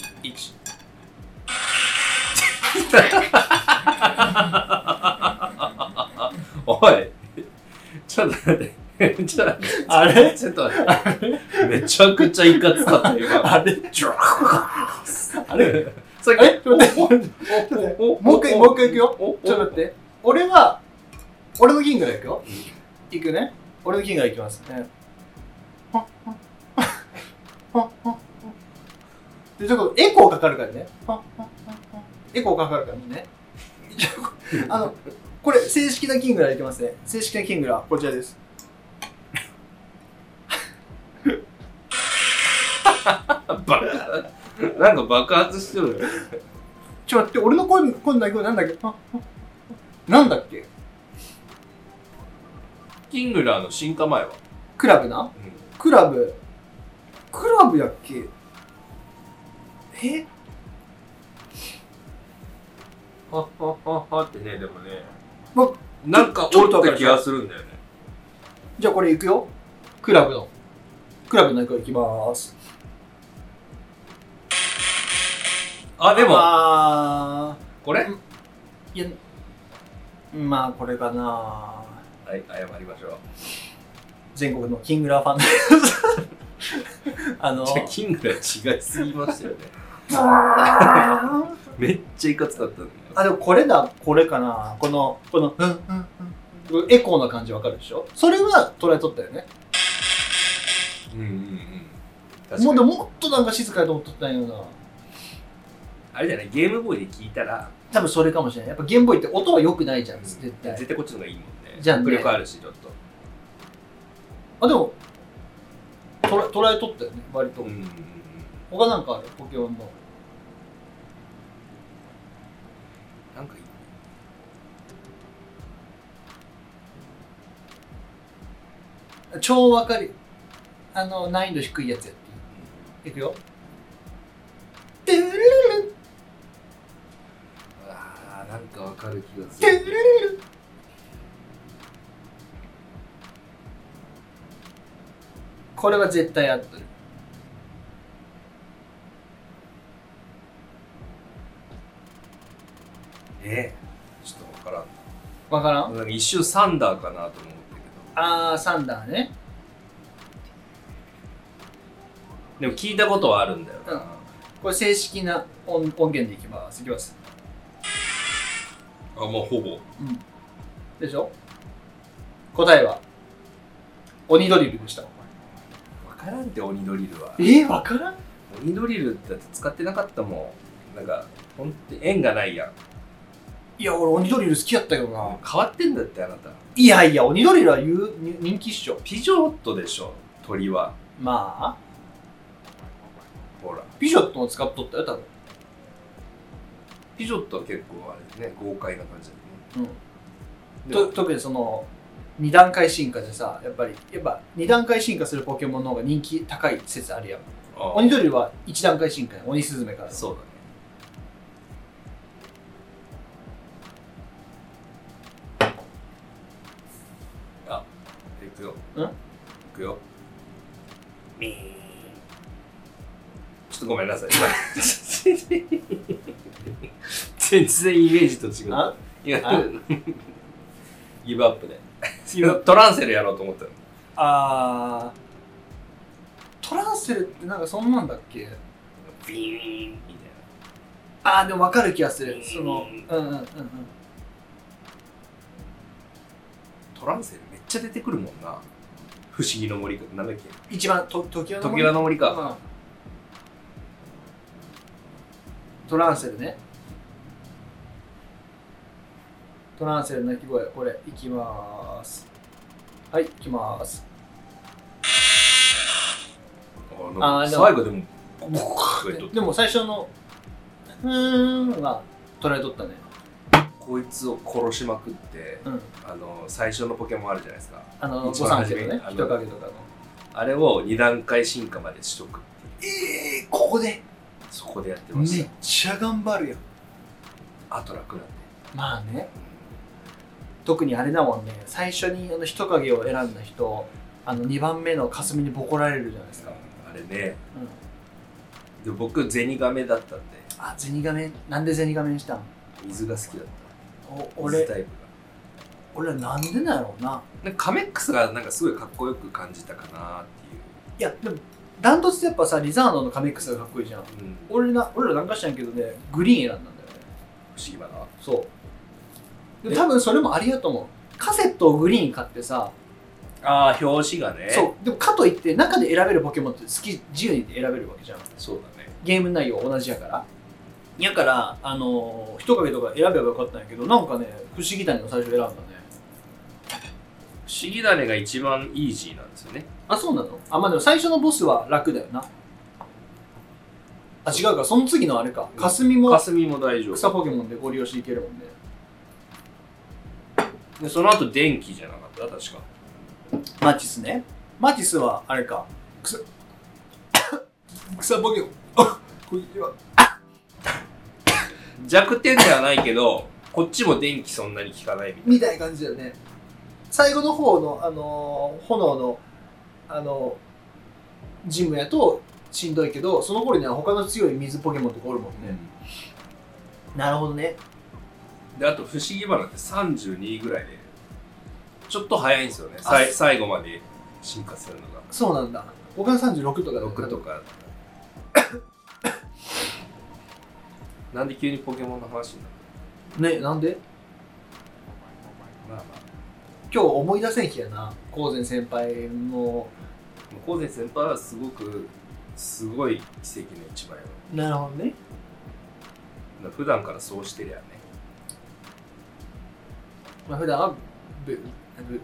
おい。ちょっと待って。ちょっとあれ？ちょっと待って。めちゃくちゃイカ使ったよ今。あれ？ジュあれ？さっきあれ？ちょっと待って。おおもう一回もう一回いくよちょっと待って俺は俺のキングラーいくよいくね俺のキングラーいきますねでちょっとエコーかかるからね。エコーかかるからね。あのこれ正式なキングラーいきますね。正式なキングラーこちらです。バなんか爆発してる。よちょっと待って俺の声声の鳴き声なんだっけ？なんだっけ？キングラーの進化前は、クラブな？クラブクラブやっけ？え？はっはっはっはってねでもね。わなんかちょちょった。気がするんだよね。じゃあこれいくよ。クラブの。クラブの鳴き声いきます。あでも。あ。これ？ーいやまあこれかな。はい謝りましょう。全国のキングラーファン あのじゃあキングラー違いすぎましたよね。あめっちゃいかつかったあでもこれだ。これかな。このこのうんうんうん。エコーな感じわかるでしょ？それは捉えとったよね。うんうんうん。もうでももっとなんか静かやと思っとったんよな。あれじゃない？ゲームボーイで聞いたら。多分それかもしれないやっぱゲームボーイって音は良くないじゃん。絶対。絶対こっちの方がいいもんね。じゃあね。迫力あるしちょっと。あでも捉捉えとったよね割と、うん他なんかある？ポケモンの。なんかいい。超わかるあの難易度低いやつやっていくよ。トゥルルルあーなんかわかる気がすトゥルるルルこれは絶対合ってる。え？ちょっとわからん。わからん？なんか一瞬サンダーかなと思ったけど。あーサンダーね。でも聞いたことはあるんだよな、うん。これ正式な音音源でいきます。いきます。あもうほぼ。うん。でしょ？答えは？鬼ドリルでした。わからんって鬼ドリルは。えー、わからん？鬼ドリルだって使ってなかったもん。なんかほんと縁がないやん。いや俺鬼ドリル好きやったけどな。変わってんだってあなた。いやいや鬼ドリルは言うに人気っしょ。ピジョットでしょ鳥は。まあ。ほら。ピジョットも使っとったよ多分。ピジョットは結構あれね豪快な感じだよね。うん。と特にその2段階進化でさやっぱりやっぱ2段階進化するポケモンの方が人気高い説あるやん。あ鬼ドリルは1段階進化やん。鬼スズメから。そうだね。ん？いくよ。ミー。ンちょっとごめんなさい。全然イメージと違う。ギブアップで今トランセルやろうと思ったの。あー。トランセルってなんかそんなんだっけ？ビーン。みあーでも分かる気がする。そのうんうんうんうん。うんトランセルめっちゃ出てくるもんな。不思議の森かなんだっけ？一番と時は時輪の森か、うん。トランセルねトランセルの鳴き声これいきまーす。はいいきまーす。ああーでも最後でもボカーッとでも最初のうーんが捉えとったね。こいつを殺しまくってうん。あの最初のポケモンあるじゃないですか。あの一番御三家のね初め人影とかの。あれを2段階進化までしとくええここで？そこでやってましめっちゃ頑張るよたあと楽なんで。まあね特にあれだもんね。最初にあの人影を選んだ人あの2番目の霞にボコられるじゃないですか、あれね。うん、で僕ゼニガメだったんで。あゼニガメ？なんでゼニガメにしたん水が好きだっおた俺水タイプ俺なんでなんやろうな。がなんかカメックスがなんかすごいかっこよく感じたかなっていう。いやでもダントツでやっぱさリザードンのカメックスがかっこいいじゃん。うん、俺な俺らなんかしたんやけどねグリーン選んだんだよね。不思議花そうで多分それもありがと思う。カセットをグリーン買ってさ。ああ表紙がね。そう。でもかといって中で選べるポケモンって好き自由に選べるわけじゃん。そうだね。ゲーム内容同じやから。やからあのー人影とか選べばよかったんやけどなんかね不思議谷を最初選んだね。不思議種が一番イージーなんですよね。あそうなの？あまあでも最初のボスは楽だよな。あ違うか。その次のあれか。霞も霞も大丈夫。草ポケモンでご利用していけるもんねでその後電気じゃなかった？確か。マティスね。マティスはあれか。草草ポケモンあこんにちは。弱点ではないけどこっちも電気そんなに効かないみたいみたいな感じだよね。最後の方の、あのー炎の、あのージムやとしんどいけどその頃には他の強い水ポケモンとかおるもんね、なるほどねであと不思議花って32ぐらいでちょっと早いんですよね。さい最後まで進化するのが。そうなんだ。僕は36とかだ6とか なんで急にポケモンの話になるねなんで？まあまあ。今日思い出せん日やな。高前先輩の。高前先輩はすごくすごい奇跡の一枚よなるほどね。普段からそうしてりゃ。ねまあ普段はぶぶ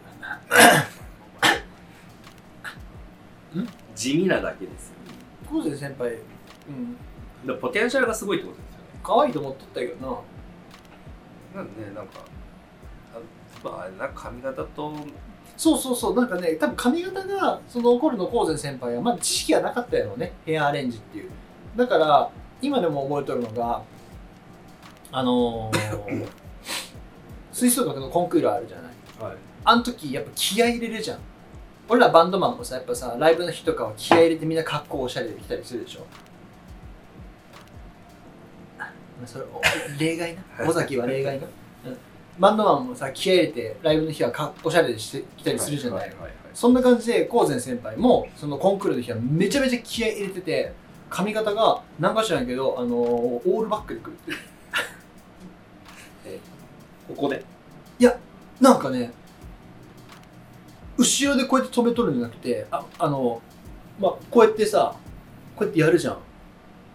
地味なだけですよ高前先輩うん。だからポテンシャルがすごいってことですよね。可愛いと思っとったけどな。なんでねなんかあまあな髪型と。そうそうそう。なんかね多分髪型がその頃の高前先輩はまだ知識がなかったやろうね。ヘアアレンジっていう。だから今でも覚えとるのがあのー、吹奏楽のコンクールあるじゃない。はい。あの時やっぱ気合い入れるじゃん。俺らバンドマンもさやっぱさライブの日とかは気合い入れてみんな格好おしゃれで来たりするでしょ。あそれお例外な？尾崎は例外な、うん、バンドマンもさ気合い入れてライブの日はかおしゃれでして来たりするじゃない、はいはいはいそんな感じで高前先輩もそのコンクールの日はめちゃめちゃ気合い入れてて髪型がなんか知らんけどあのーオールバックでくるってここで。なんかね後ろでこうやって止めとるんじゃなくてああのまあこうやってさこうやってやるじゃん。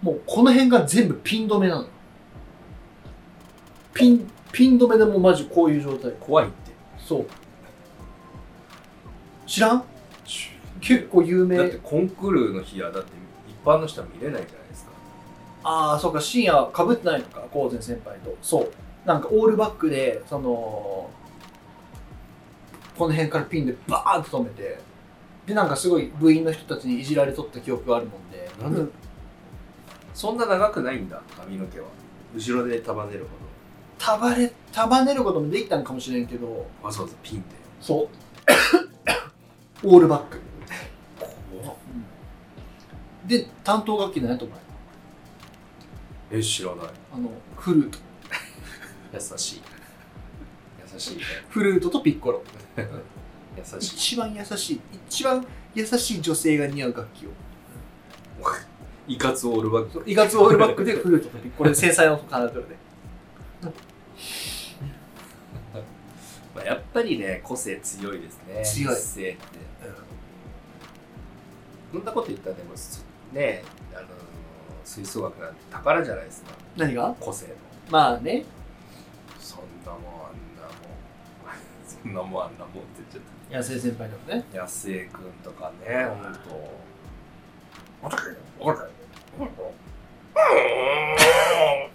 もうこの辺が全部ピン止めなの。ピンピン止めでもうマジこういう状態。怖いって。そう。知らん？結構有名。だってコンクールの日はだって一般の人は見れないじゃないですか。ああそうか深夜かぶってないのか高前先輩と。そうなんかオールバックでそのこの辺からピンでバーンと止めてでなんかすごい部員の人たちにいじられとった記憶があるもんで。なんで？うん。そんな長くないんだ髪の毛は。後ろで束ねるほ束ね束ねることもできたんかもしれんけど。どわざわざピンで。そう。オールバック。怖っ。で担当楽器何やと思う？え知らない。あのフルート優しい。優しいね。フルートとピッコロ。優しい。一番優しい。一番優しい女性が似合う楽器を。いかつオールバック。そうイガツオールバックでフルートとピッコロ。で繊細な音奏でるで。まあ、やっぱりね個性強いですね。強い。一世って。そん。なこと言ったらでもそねあの吹奏楽なんて宝じゃないですか。何が？個性の。まあねんなもんあんなもんって言っちゃっ安井先輩でもね。た安江君とかねほん。と「おたけおたけおた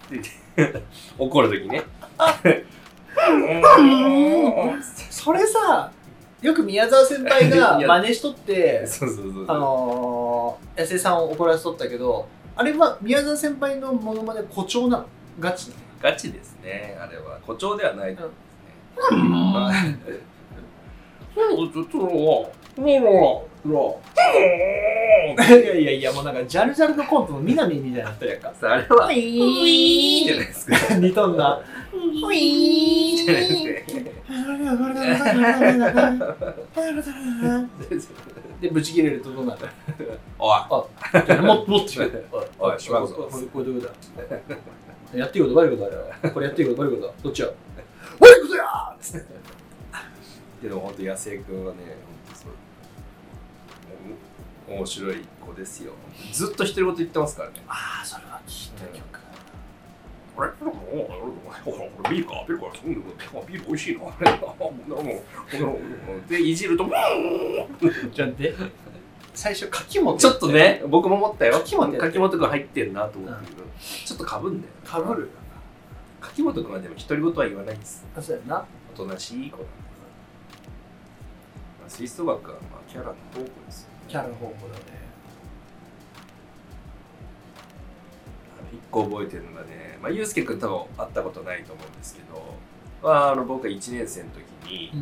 けって怒るときね。それさよく宮沢先輩が 真似しとってそうそうそうあのー、安井さんを怒らせとったけどあれは宮沢先輩のモノマネ誇張なの？ガチガチですねあれは。誇張ではない。うんいやいやいやもうなん。かジャルジャルのコントの南みたいになったやん。かあれはウィーじゃないですか似とん。なウィーじゃないですかでブチ切れるとどうなるおいもっともっと言うおいしまうぞこれどういうことだやっていいこと悪いことあるこれやっていいこと悪いことどっちや悪いことやけど本当野生君はね面白い子ですよ。ずっと独り言言ってますからね。ああそれは聞いた曲。あれ？俺ビールかビールかうんビール美味しいなでいじるとじゃんで最初柿本ちょっとね。僕も思ったよ。柿本やって。柿本君入ってんなと思ったけど。ちょっとかぶんだよ。かぶる柿本君はでも独り言は言わないんです。あそうやな。おとなしい子。なんでまあ吹奏楽はまあキャラの宝庫ですよキャラの方向だね。あの一個覚えてるのがね、まあ、ゆうすけくん多分会ったことないと思うんですけど、まあ、あの僕が1年生の時にうん。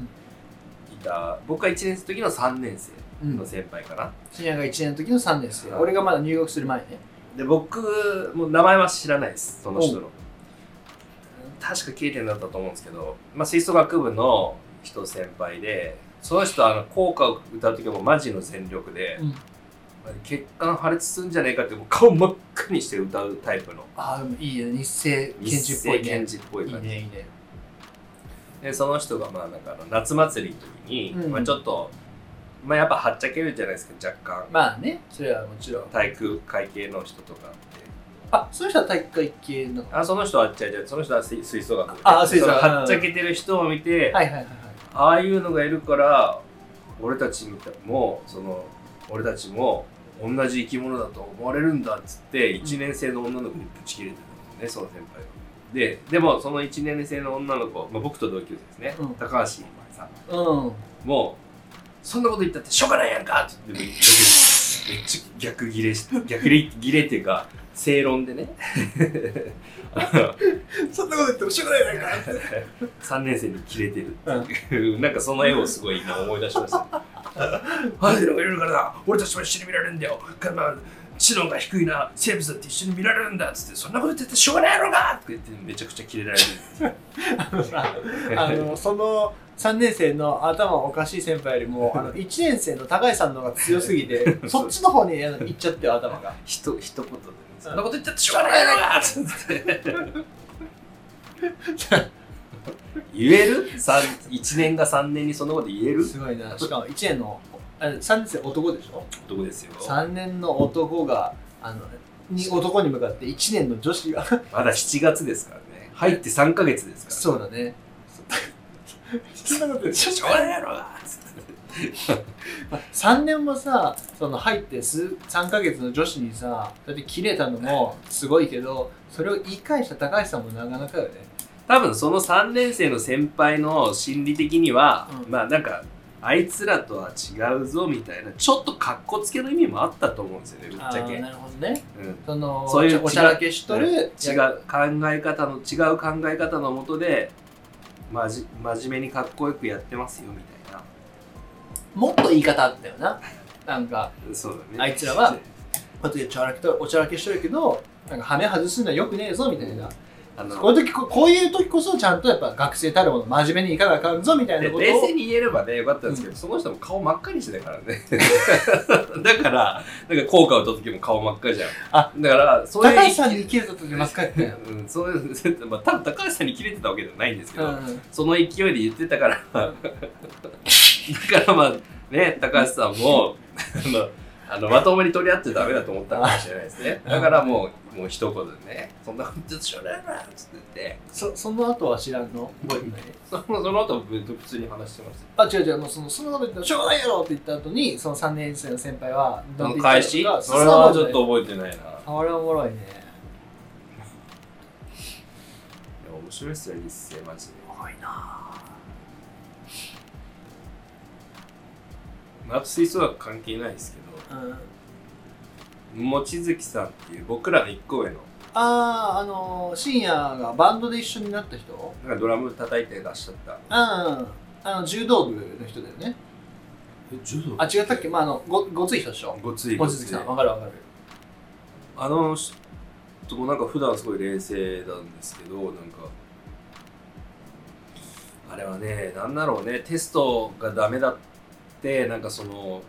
いた、僕が1年生の時の3年生うん。の先輩かな、深夜が1年の時の3年生。はい。俺がまだ入学する前ね。で僕もう名前は知らないですその人の確か K 点だったと思うんですけど、まあ、吹奏楽部の人先輩でその人はあの校歌を歌う時もマジの全力で、うん。血管破裂するんじゃねえかってもう顔真っ赤にして歌うタイプの。ああいいね。日生検事っぽいね。検事っぽいいい感じねいいね。でその人がまあなんかあの夏祭りの時に、うん。まあ、ちょっと、まあ、やっぱはっちゃけるじゃないですか若干。まあねそれはもちろん。体育会系の人とかあそういう人は体育会系なの。あその人は違う違うその人は吹吹奏楽部。であ吹奏楽はっちゃけてる人を見て、はいはいはいはい。ああいうのがいるから俺たちみたいもその俺たちも同じ生き物だと思われるんだっつって1年生の女の子にぶち切れてたんですねその先輩が。ででもその1年生の女の子、まあ、僕と同級生ですね、うん。高橋さん。うん。もうそんなこと言ったってしょうがないやんかって言ってめっちゃめっちゃ逆ギレし逆ギレっていうか正論でね。そんなこと言ってもしょうがないやないか3年生にキレてるっていう、なんかその絵をすごい今思い出しました。ああいうのがいるからな、俺たちも一緒に見られるんだよ。まあ、知能が低いな、生物だって一緒に見られるんだっつって、そんなこと言っててしょうがないやろがって言ってめちゃくちゃキレられてる。あのさあのその3年生の頭おかしい先輩よりも あの1年生の高橋さんの方が強すぎてそっちの方にあの行っちゃってよ頭が。ひと一言で。ね、そんなこと言ったってしょうがないやろがっつって。言える ?1 年が3年にそんなこと言える？すごいなしかも1年のあ3年生男でしょ？男ですよ。3年の男があのに男に向かって1年の女子がまだ7月ですからね。入って3ヶ月ですから。そうだねそんなこと言ってしょうがないやろがっつって。3年もさその入って数3ヶ月の女子にさだって切れたのもすごいけどそれを言い返した高橋さんもなかなかよね。多分その3年生の先輩の心理的には、うん。まあなんかあいつらとは違うぞみたいなちょっとかっこつけの意味もあったと思うんですよねぶっちゃけ、なるほどね。うん、そのそういうおしゃらけしとる違う考え方の違う考え方のもとでまじ真面目にかっこよくやってますよみたいなもっと言い方あったよな。なんかそうだね。あいつらはあとでおちゃらけとおちゃらけしとるけどなんか羽目外すのはよくねえぞみたいな、あのこういう時ここういう時こそちゃんとやっぱ学生たるもの真面目にいかなあかんぞみたいなでことを。冷静に言えればねよかったんですけど、その人も顔真っ赤にしてたからね。だからなんか効果を打った時も顔真っ赤じゃん。あだからそういう高橋さんに切れた時真っ赤やったよ、うん、そういう、まあ、多分高橋さんに切れてたわけではないんですけど、うんその勢いで言ってたから だからまあね高橋さんもあのまともに取り合ってダメだと思ったかもしれないですね。だからもうもう一言でねそんなことしょうがないなっつって。言ってそその後は知らんの？覚えてない？そのその後普通に話してましたあ違う違うもうそのそのこと言ったらしょうがないやろって言った後にその3年生の先輩はその返しそそれはちょっと覚えてないな。あれおもろいね。面白いっすよ日生マジで。おもろいなああと吹奏楽関係ないですけうんど望月さんっていう僕らの一個上のあああのー、深夜がバンドで一緒になった人？なんかドラム叩いてらっしゃった。うんあの柔道部の人だよね。え柔道？あ違ったっけ？まああのごごつい人でしょ？ごつい望月さん。わかるわかる。あの人もなんか普段すごい冷静なんですけどなんかあれはねなんだろうねテストがダメだってなんかその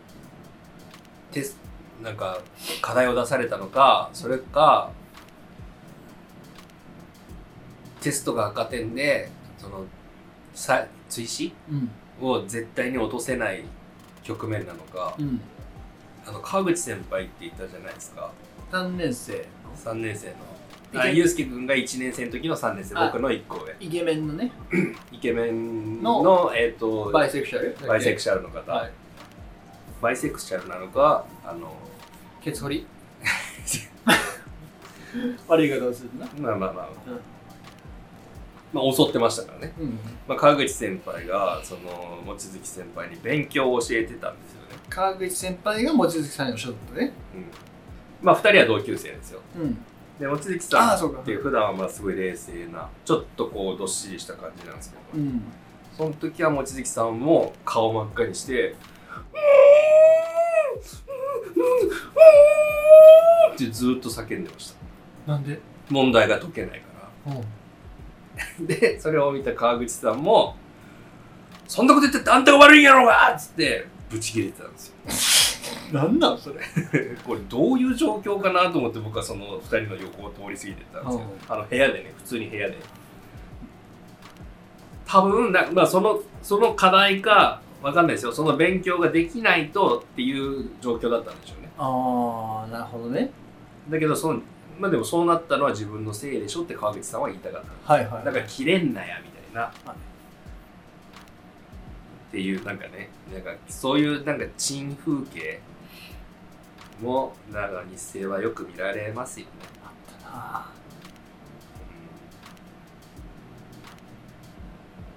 テスなんか課題を出されたのかそれかテストが赤点でそのさ追試？うん。を絶対に落とせない局面なのかうん。あの川口先輩って言ったじゃないですか。3年生3年生いのあけゆうすけ君が1年生の時の3年生。あ僕の1個上。イケメンのね。イケメンのえっ、とバイセクシャルバイセクシシャルの方、はい。バイセクシャルなのかあのケツ掘り？悪い言い方をするな。まあまあまあ、うん。まあ襲ってましたからね、うん。まあ、川口先輩がその望月先輩に勉強を教えてたんですよね、川口先輩が望月さんに教えたね。うん、まあ2人は同級生ですよ。うんで望月さんか。って普段はまあすごい冷静なちょっとこうどっしりした感じなんですけど、うん。その時は望月さんも顔真っ赤にしてってずっと叫んでました。なんで？問題が解けないから。うん。でそれを見た川口さんも「そんなこと言ってってあんたが悪いんやろうが!」っつってブチ切れてたんですよなんなんそれ？これどういう状況かなと思って僕はその2人の横を通り過ぎてったんですよ。うあの部屋でね普通に部屋で。多分な、まあ、そのその課題かわかんないですよ。その勉強ができないとっていう状況だったんでしょうね。ああなるほどね。だけどそのまあでもそうなったのは自分のせいでしょって川口さんは言いたかったはいはい。だから切れんなやみたいな、はい。っていうなんかねなんかそういうなんか珍風景もなんか日生はよく見られますよね、あ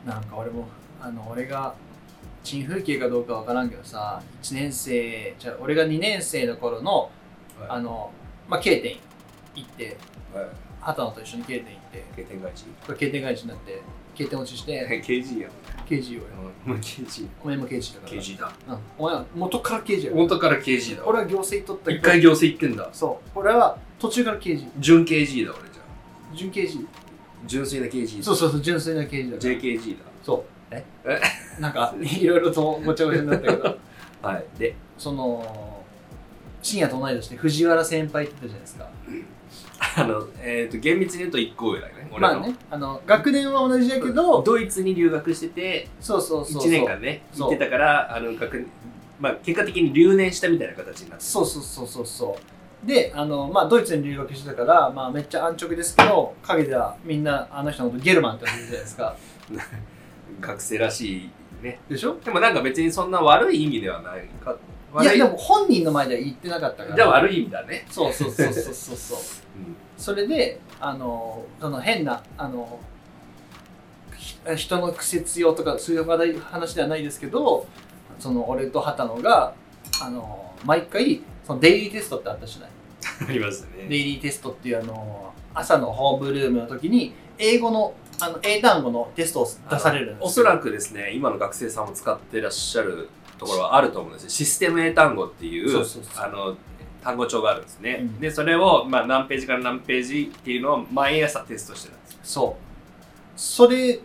ーなんか俺もあの俺が珍風景かどうかわからんけどさ1年生じゃあ俺が2年生の頃のうんあのまあ K 点行ってはい。畑野と一緒に K 点行って。経典外地これ K 点返しになって K 点落ちして。KG やん KG をよ。うん、KG お前も KG だから。KG だ。うん、お前は元から KG や元から KG だ俺は行政取ったけど一回行政行ってんだ。そう。俺は途中から KG 純 KG だ俺じゃあ。準 KG 純粋な KG そうそうそう純粋な KG だから。JKG そう。え？えなんかいろいろとごちゃごちゃになったけど。だ はい。で？その深夜と同い年で藤原先輩って言ったじゃないですか。あのえっ、と厳密に言うと1個上だよね俺の。まあねあの学年は同じだけどドイツに留学しててそうそうそうそう。1年間ね行ってたからあの学まあ結果的に留年したみたいな形になってそうそうそうそうそう。であのまあドイツに留学してたからまあめっちゃ安直ですけど陰ではみんなあの人のことゲルマンって呼んでるじゃないですか。学生らしいね。でしょ？でもなんか別にそんな悪い意味ではないかい。や悪でも本人の前では言ってなかったから。じゃあ悪い意味だね、そうそうそうそうそうそう。うん。それであのその変なあのひ人の癖強とかそういう話ではないですけどその俺と畑野があの毎回そのデイリーテストってあったじゃない？ありましたデねイリーテストっていうあの朝のホームルームの時に英語のあの英単語のテストを出されるんですよ。おそらくですね今の学生さんも使ってらっしゃるところはあると思うんですよ。システム英単語っていう、あの、単語帳があるんですね。うんで、それを、まあ、何ページから何ページっていうのを毎朝テストしてたんですよ。そう。それ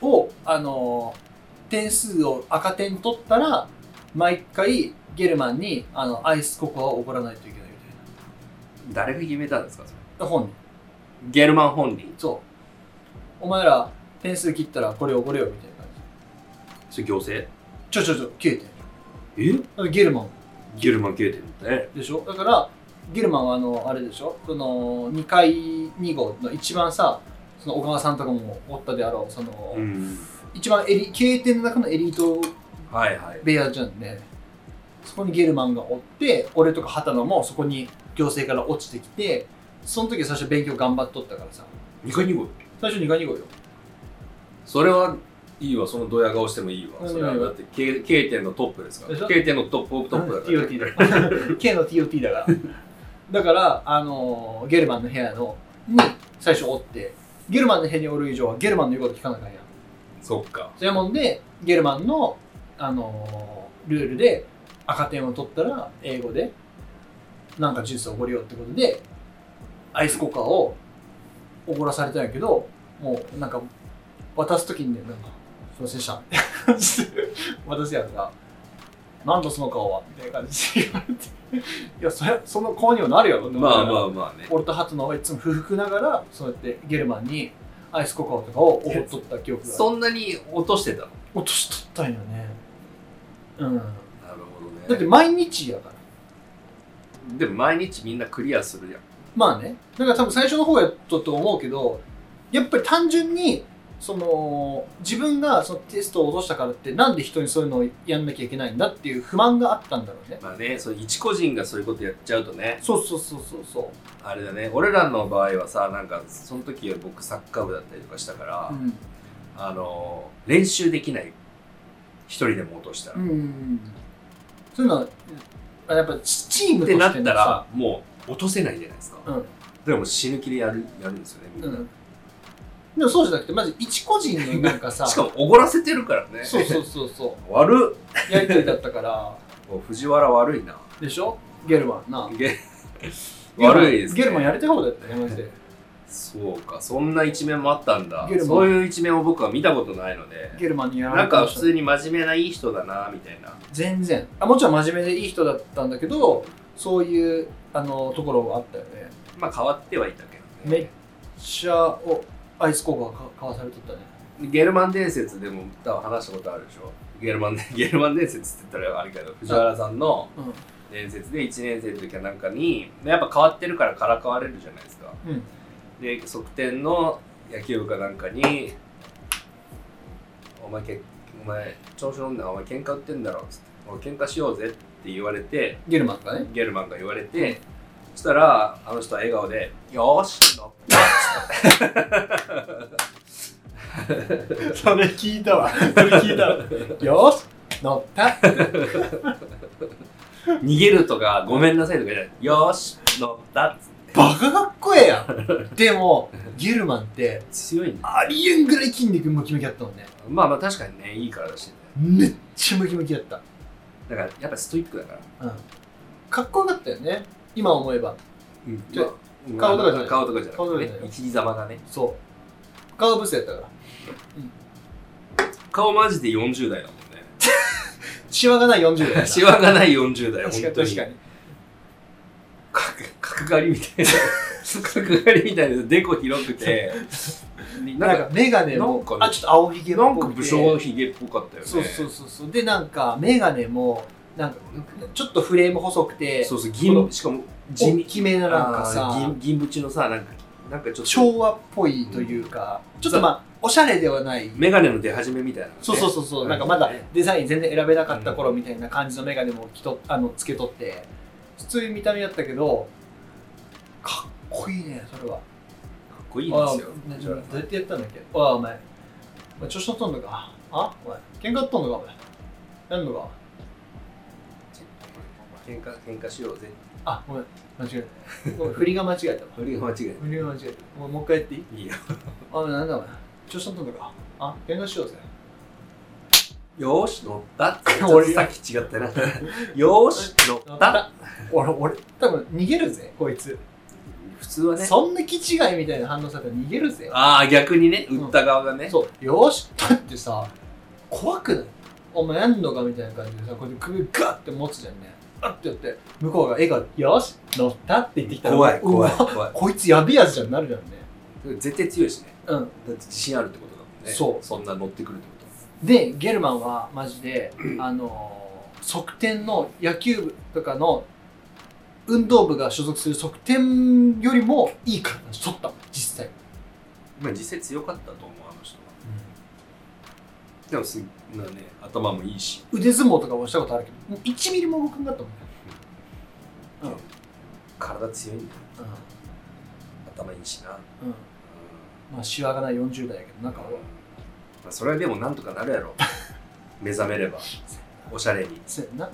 を、あのー点数を赤点取ったら、毎回ゲルマンにあのアイスココアをおごらないといけないみ誰が決めたんですかそれ？たいな。本人。ゲルマン本人。そう。お前ら点数切ったらこれおごれよみたいな感それ行政？じ。ちょちょちょ、消えて。え？だゲルマンゲルマン消えてるんだね。でしょ？だから、ゲルマンはあの、あれでしょ？その、2階2号の一番さ、その小川さんとかもおったであろう、その、ん。一番エリ、経営店の中のエリートはいはい。部屋じゃんね。そこにゲルマンがおって、俺とか畑野もそこに行政から落ちてきて、その時最初勉強頑張っとったからさ。2回2号最初2階2号よ。それはいいわ、そのドヤ顔してもいいわ。うんそれはだって K, K 点のトップですから。K 点のトップオブトップだから、TOT だ。K の TOT だから。だから、あのーゲルマンの部屋の、に最初おって、ゲルマンの部屋におる以上はゲルマンの言うこと聞かなあかんやん。そっか。そういうもんで、ゲルマンの、あのールールで赤点を取ったら英語でなんかジュースをおごるよってことでアイスコカをおごらされたんやけどもうなんか渡す時にねなんか「すいませんでした」みたいな感じで渡すやんか「なんだその顔は」みたいな感じで言われて。いやそれその顔にはなるやろって。思まあまあまあね。俺とハトのはいつも不服ながらそうやってゲルマンにアイスコカとかをおごっとった記憶がそんなに落としてたの？落としとったんよね。うん。なるほどね。だって毎日やから。でも毎日みんなクリアするじゃん。まあね。だから多分最初の方やったと思うけどやっぱり単純にその自分がそのテストを落としたからってなんで人にそういうのをやんなきゃいけないんだっていう不満があったんだろうねまあね、そう一個人がそういうことやっちゃうとね、そうそうそうそうそあれだね、俺らの場合はさ、なんかその時は僕サッカー部だったりとかしたから、ううん、あの、練習できない。一人でも落としたら。うん、そういうのはあやっぱチチームとってなしってたらもう落とせないじゃないですか。うんでも死ぬ気でやるやるんですよね、みんな。うんでもそうじゃなくてまず一個人のなんかさ しかもおごらせてるからね。そうそうそうそ悪っうやりとりだったから 藤原悪いな。でしょ？ゲルマンなゲ 悪いです、ね。ゲルマンやりたい方だったねマジでそうか、そんな一面もあったんだゲル。マンそういう一面を僕は見たことないので、ゲルマンにやらなんか普通に真面目ないい人だな、みたいな。全然あもちろん真面目でいい人だったんだけどそういうあのところがあったよねまあ変わってはいたけどめっね。ちゃおアイスコーが買わされとったねゲルマン伝説でも多分話したことあるでしょ。ゲルマン、ゲルマン伝説って言ったらあれけど、藤原さんのう伝説で1年生の時はなんかに、やっぱ変わってるからからかわれるじゃないですか。んうんで、側転の野球部かなんかに、お前け、お前、調子乗んな、お前喧嘩売ってんだろ、つって。喧嘩しようぜって言われて、ゲルマンがねゲルマンが言われて、そしたら、あの人は笑顔で、よーし、乗った。それ聞いたわ。それ聞いたわ。よし乗った。逃げるとか、ごめんなさいとかじゃない、よーし、乗った。っつってバカかっこええやん。でもゲルマンって強いんだ。ありえんぐらい筋肉ムキムキやったもんね。まあまあ確かにね、いい体してる。めっちゃムキムキやった。ね。だから、やっぱストイックだから。うん。かっこよかったよね今思えば。うん。顔とかじゃない。顔とかじゃな顔とかじゃない。くてね、生き様がね。そう。顔ブスやったから。顔マジで40代だもんね。シワがない40代。やなシワがない40代、確か本当に。に確かに。角刈りみたいな。角刈りみたいな、デコ広くて。なんんか、メガネもなんかねあちょっと青ひげっなんか武将髭っぽかったよね。そうそうそうそう。でなんかメガネもなんかちょっとフレーム細くてそうそう、こ銀、のしかも、大きめななんかさ銀銀縁のさ、なんか、なんかちょっと、昭和っぽいというか、ちょっとまあおしゃれではない。メガネの出始めみたいな、ね。そうそうそうそう、なんかまだデザイン全然選べなかった頃みたいな感じのメガネもきとあのつけとって普通に見た目だったけどかっこいいねそれは。かっこいいんですよ。どうやってやったんだっけ？ああお前。お前調子乗っとんのか？あお前。喧嘩っとんのか？お前。やんのか？喧嘩、喧嘩しようぜ。あごめん間違えた振りが間違えたわ振りが間違え振りが間違えたもうもう一回やっていい？た。いいよ。あなんだお前調子乗っとんのかあ喧嘩しようぜよーし、乗ったって。俺とさっき違ったな。よーし、乗った 俺、俺、多分逃げるぜ、こいつ。普通はね。そんな気違いみたいな反応されたら逃げるぜ。ああ、逆にね、売った側がね。そう、よーし、だってさ、怖くない？お前やんのかみたいな感じでさ、こうやって首ガッて持つじゃんね。あってやって、向こうが笑顔で、よーし、乗ったって言ってきたら、怖い、怖い、怖い。こいつやべえやつじゃんなるじゃんね。絶対強いしね。うん。だって自信あるってことだもんね。そうそんな乗ってくるってこで、ゲルマンはマジで、あのー、側転の野球部とかの運動部が所属する側転よりもいい体取った実際。と。まあ実際強かったと思う、あの人は。でもすなね、頭もいいし。腕相撲とかもしたことあるけど、もう1ミリも動かなかったもんね。うん体強いんだよ。頭いいしな。うん。まあ、シワがない40代やけど、なんか、まあ、それはでもなんとかなるやろ。目覚めれば。おしゃれに。そうや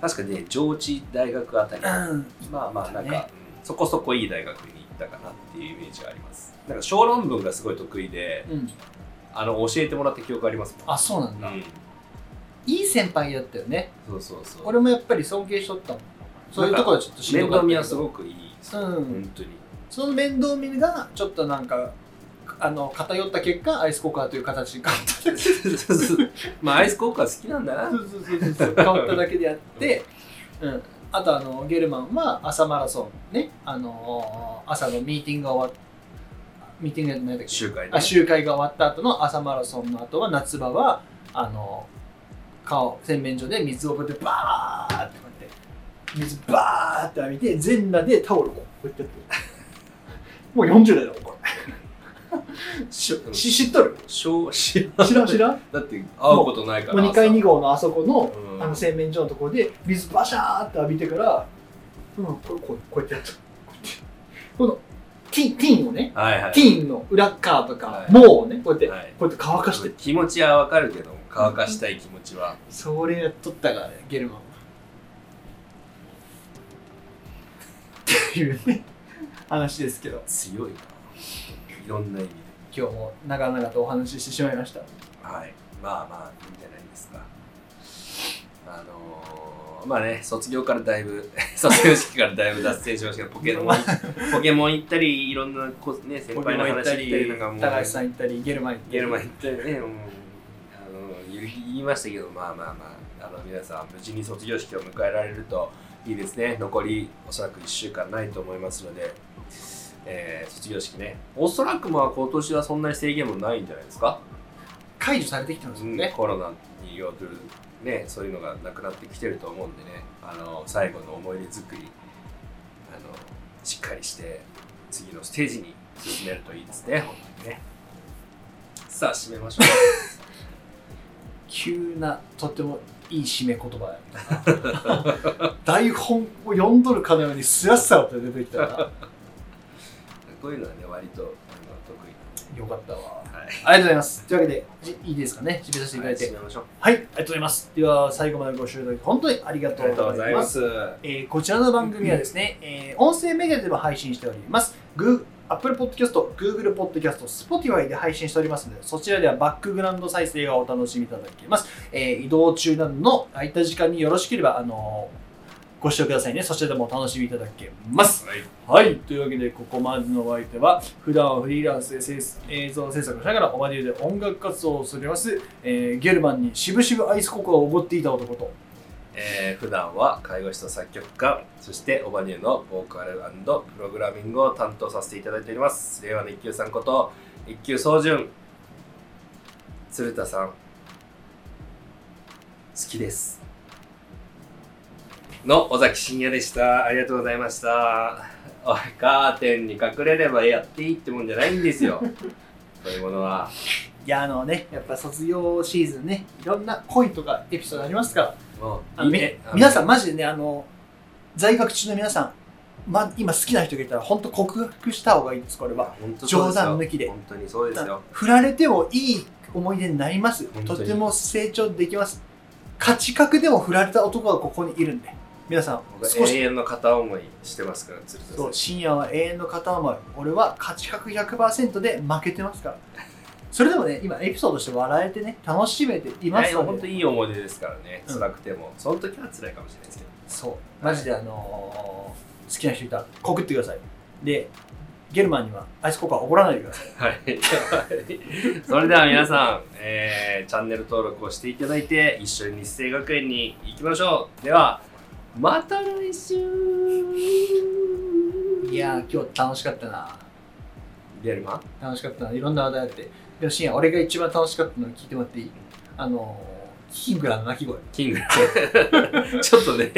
確かにね、上智大学あたり。な。うん。まあまあなんか、ねうんそこそこいい大学に行ったかなっていうイメージがあります。なんか小論文がすごい得意で、うん。あの教えてもらった記憶あります。あ、そうなんだ。うん、いい先輩だったよね。そうそうそう。俺もやっぱり尊敬しとったもん。そういうところはちょっと面倒見はすごくいい。うん本当に。その面倒見がちょっとなんかあの偏った結果アイスココアという形に変わっただけ まあアイスコーカー好きなんだな。そうそうそうそう変わっただけであって、うん、あとあのゲルマンは朝マラソンねあの朝のミーティングが終わっミーティング何だっけ集会ね。あ集会が終わった後の朝マラソンの後は夏場はあの顔洗面所で水をこうやってバーってこうやって水バーって浴びて全裸でタオルをこうやってやって。もう40代だもんこれ。し し知っとる？小知知らん知らん？だって会うことないから。もう2階2号のあそこのうん。あの洗面所のところで水バシャーって浴びてから、うん、これこうこうやってやったこうやって。このティティーンをねはいはい。ティーンの裏側とかはい毛をねこうやってはいこうやって乾かして気持ちはわかるけども、乾かしたい気持ちは。それやっとったからねゲルマンはっていうね話ですけど強いな。いろんな意味で。今日も長々とお話ししてしまいましたはい。まあまあ、いいんじゃないですか。あのー、まあね、卒業からだいぶ、卒業式からだいぶ脱線しましたけど、ポケモン、ポケモン行ったり、いろんなこ、ね、先輩の話行ったり、なんかもう、高橋さん行ったりゲルマン行ったりゲルマン行ったりね、もう、あの、言い言いましたけど、まあまあまあ、あの、皆さん、無事に卒業式を迎えられるといいですね。残り、おそらく1週間ないと思いますので、えー卒業式ね。おそらくまあ今年はそんなに制限もないんじゃないですか。解除されてきてますよね、コロナによるねそういうのがなくなってきてると思うんでねあの最後の思い出作りあのしっかりして次のステージに進めるといいですね本当にね。さあ締めましょ 急なとってもいい締め言葉やな台本を読んどるかのようにスラスラと出てきたらう こういうのはね割と得意よかったわ。はいありがとうございますというわけでじいいですかね？締めさせていただいてはい締めましょうはい、ありがとうございます。では、最後までご視聴いただき、本当にありがあとうございます。すえーこちらの番組はですね、えー音声メディアでも配信しております。Apple Podcast、Google Podcast、Spotify で配信しておりますので、そちらではバックグラウンド再生がお楽しみいただけます。えー移動中などの空いた時間によろしければ、あのーご視聴くださいね。そちらでもお楽しみいただけます。はいはい。というわけで、ここまでのお相手は、普段はフリーランスで制映像制作をしながら、オマデューで音楽活動をしております、えーゲルマンにしぶしぶアイスココアをおごっていた男と、えー普段は介護士と作曲家そしてオバニューのボーカルプログラミングを担当させていただいております令和の一休さんこと一休総順鶴田さん好きですの尾崎真也でした。ありがとうございました。おいカーテンに隠れればやっていいってもんじゃないんですよ。そういうものは。いや、あのね、やっぱ卒業シーズンね、いろんな恋とかエピソードありますから、皆さんマジでね、あの、在学中の皆さん、ま、今好きな人がいたら、本当告白した方がいいです、これは。冗談抜きで。本当にそうですよ。振られてもいい思い出になります。とても成長できます。価値格でも振られた男がここにいるんで、皆さん、僕少し、永遠の片思いしてますから鶴田さんそう深夜は永遠の片思い。俺は価値格100%で負けてますから。それでもね今エピソードとして笑えてね楽しめていますので。本当いい思い出ですからね。うん。辛くても、その時は辛いかもしれないですけど。そう。マジであのー好きな人いたら告ってください。でゲルマンにはアイスココア怒らないでください。はい。それでは皆さん、えーチャンネル登録をしていただいて、一緒に日生学園に行きましょう。では、また来週。いやー今日楽しかったな。ゲルマ？ン楽しかったな。いろんな話題あって。でも深夜俺が一番楽しかったの聞いてもらっていい？あのーキングラの鳴き声。キング。ちょっとね、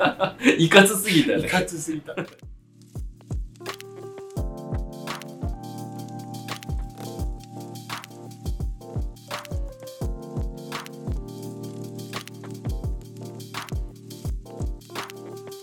いかつすぎたね。い。かつすぎた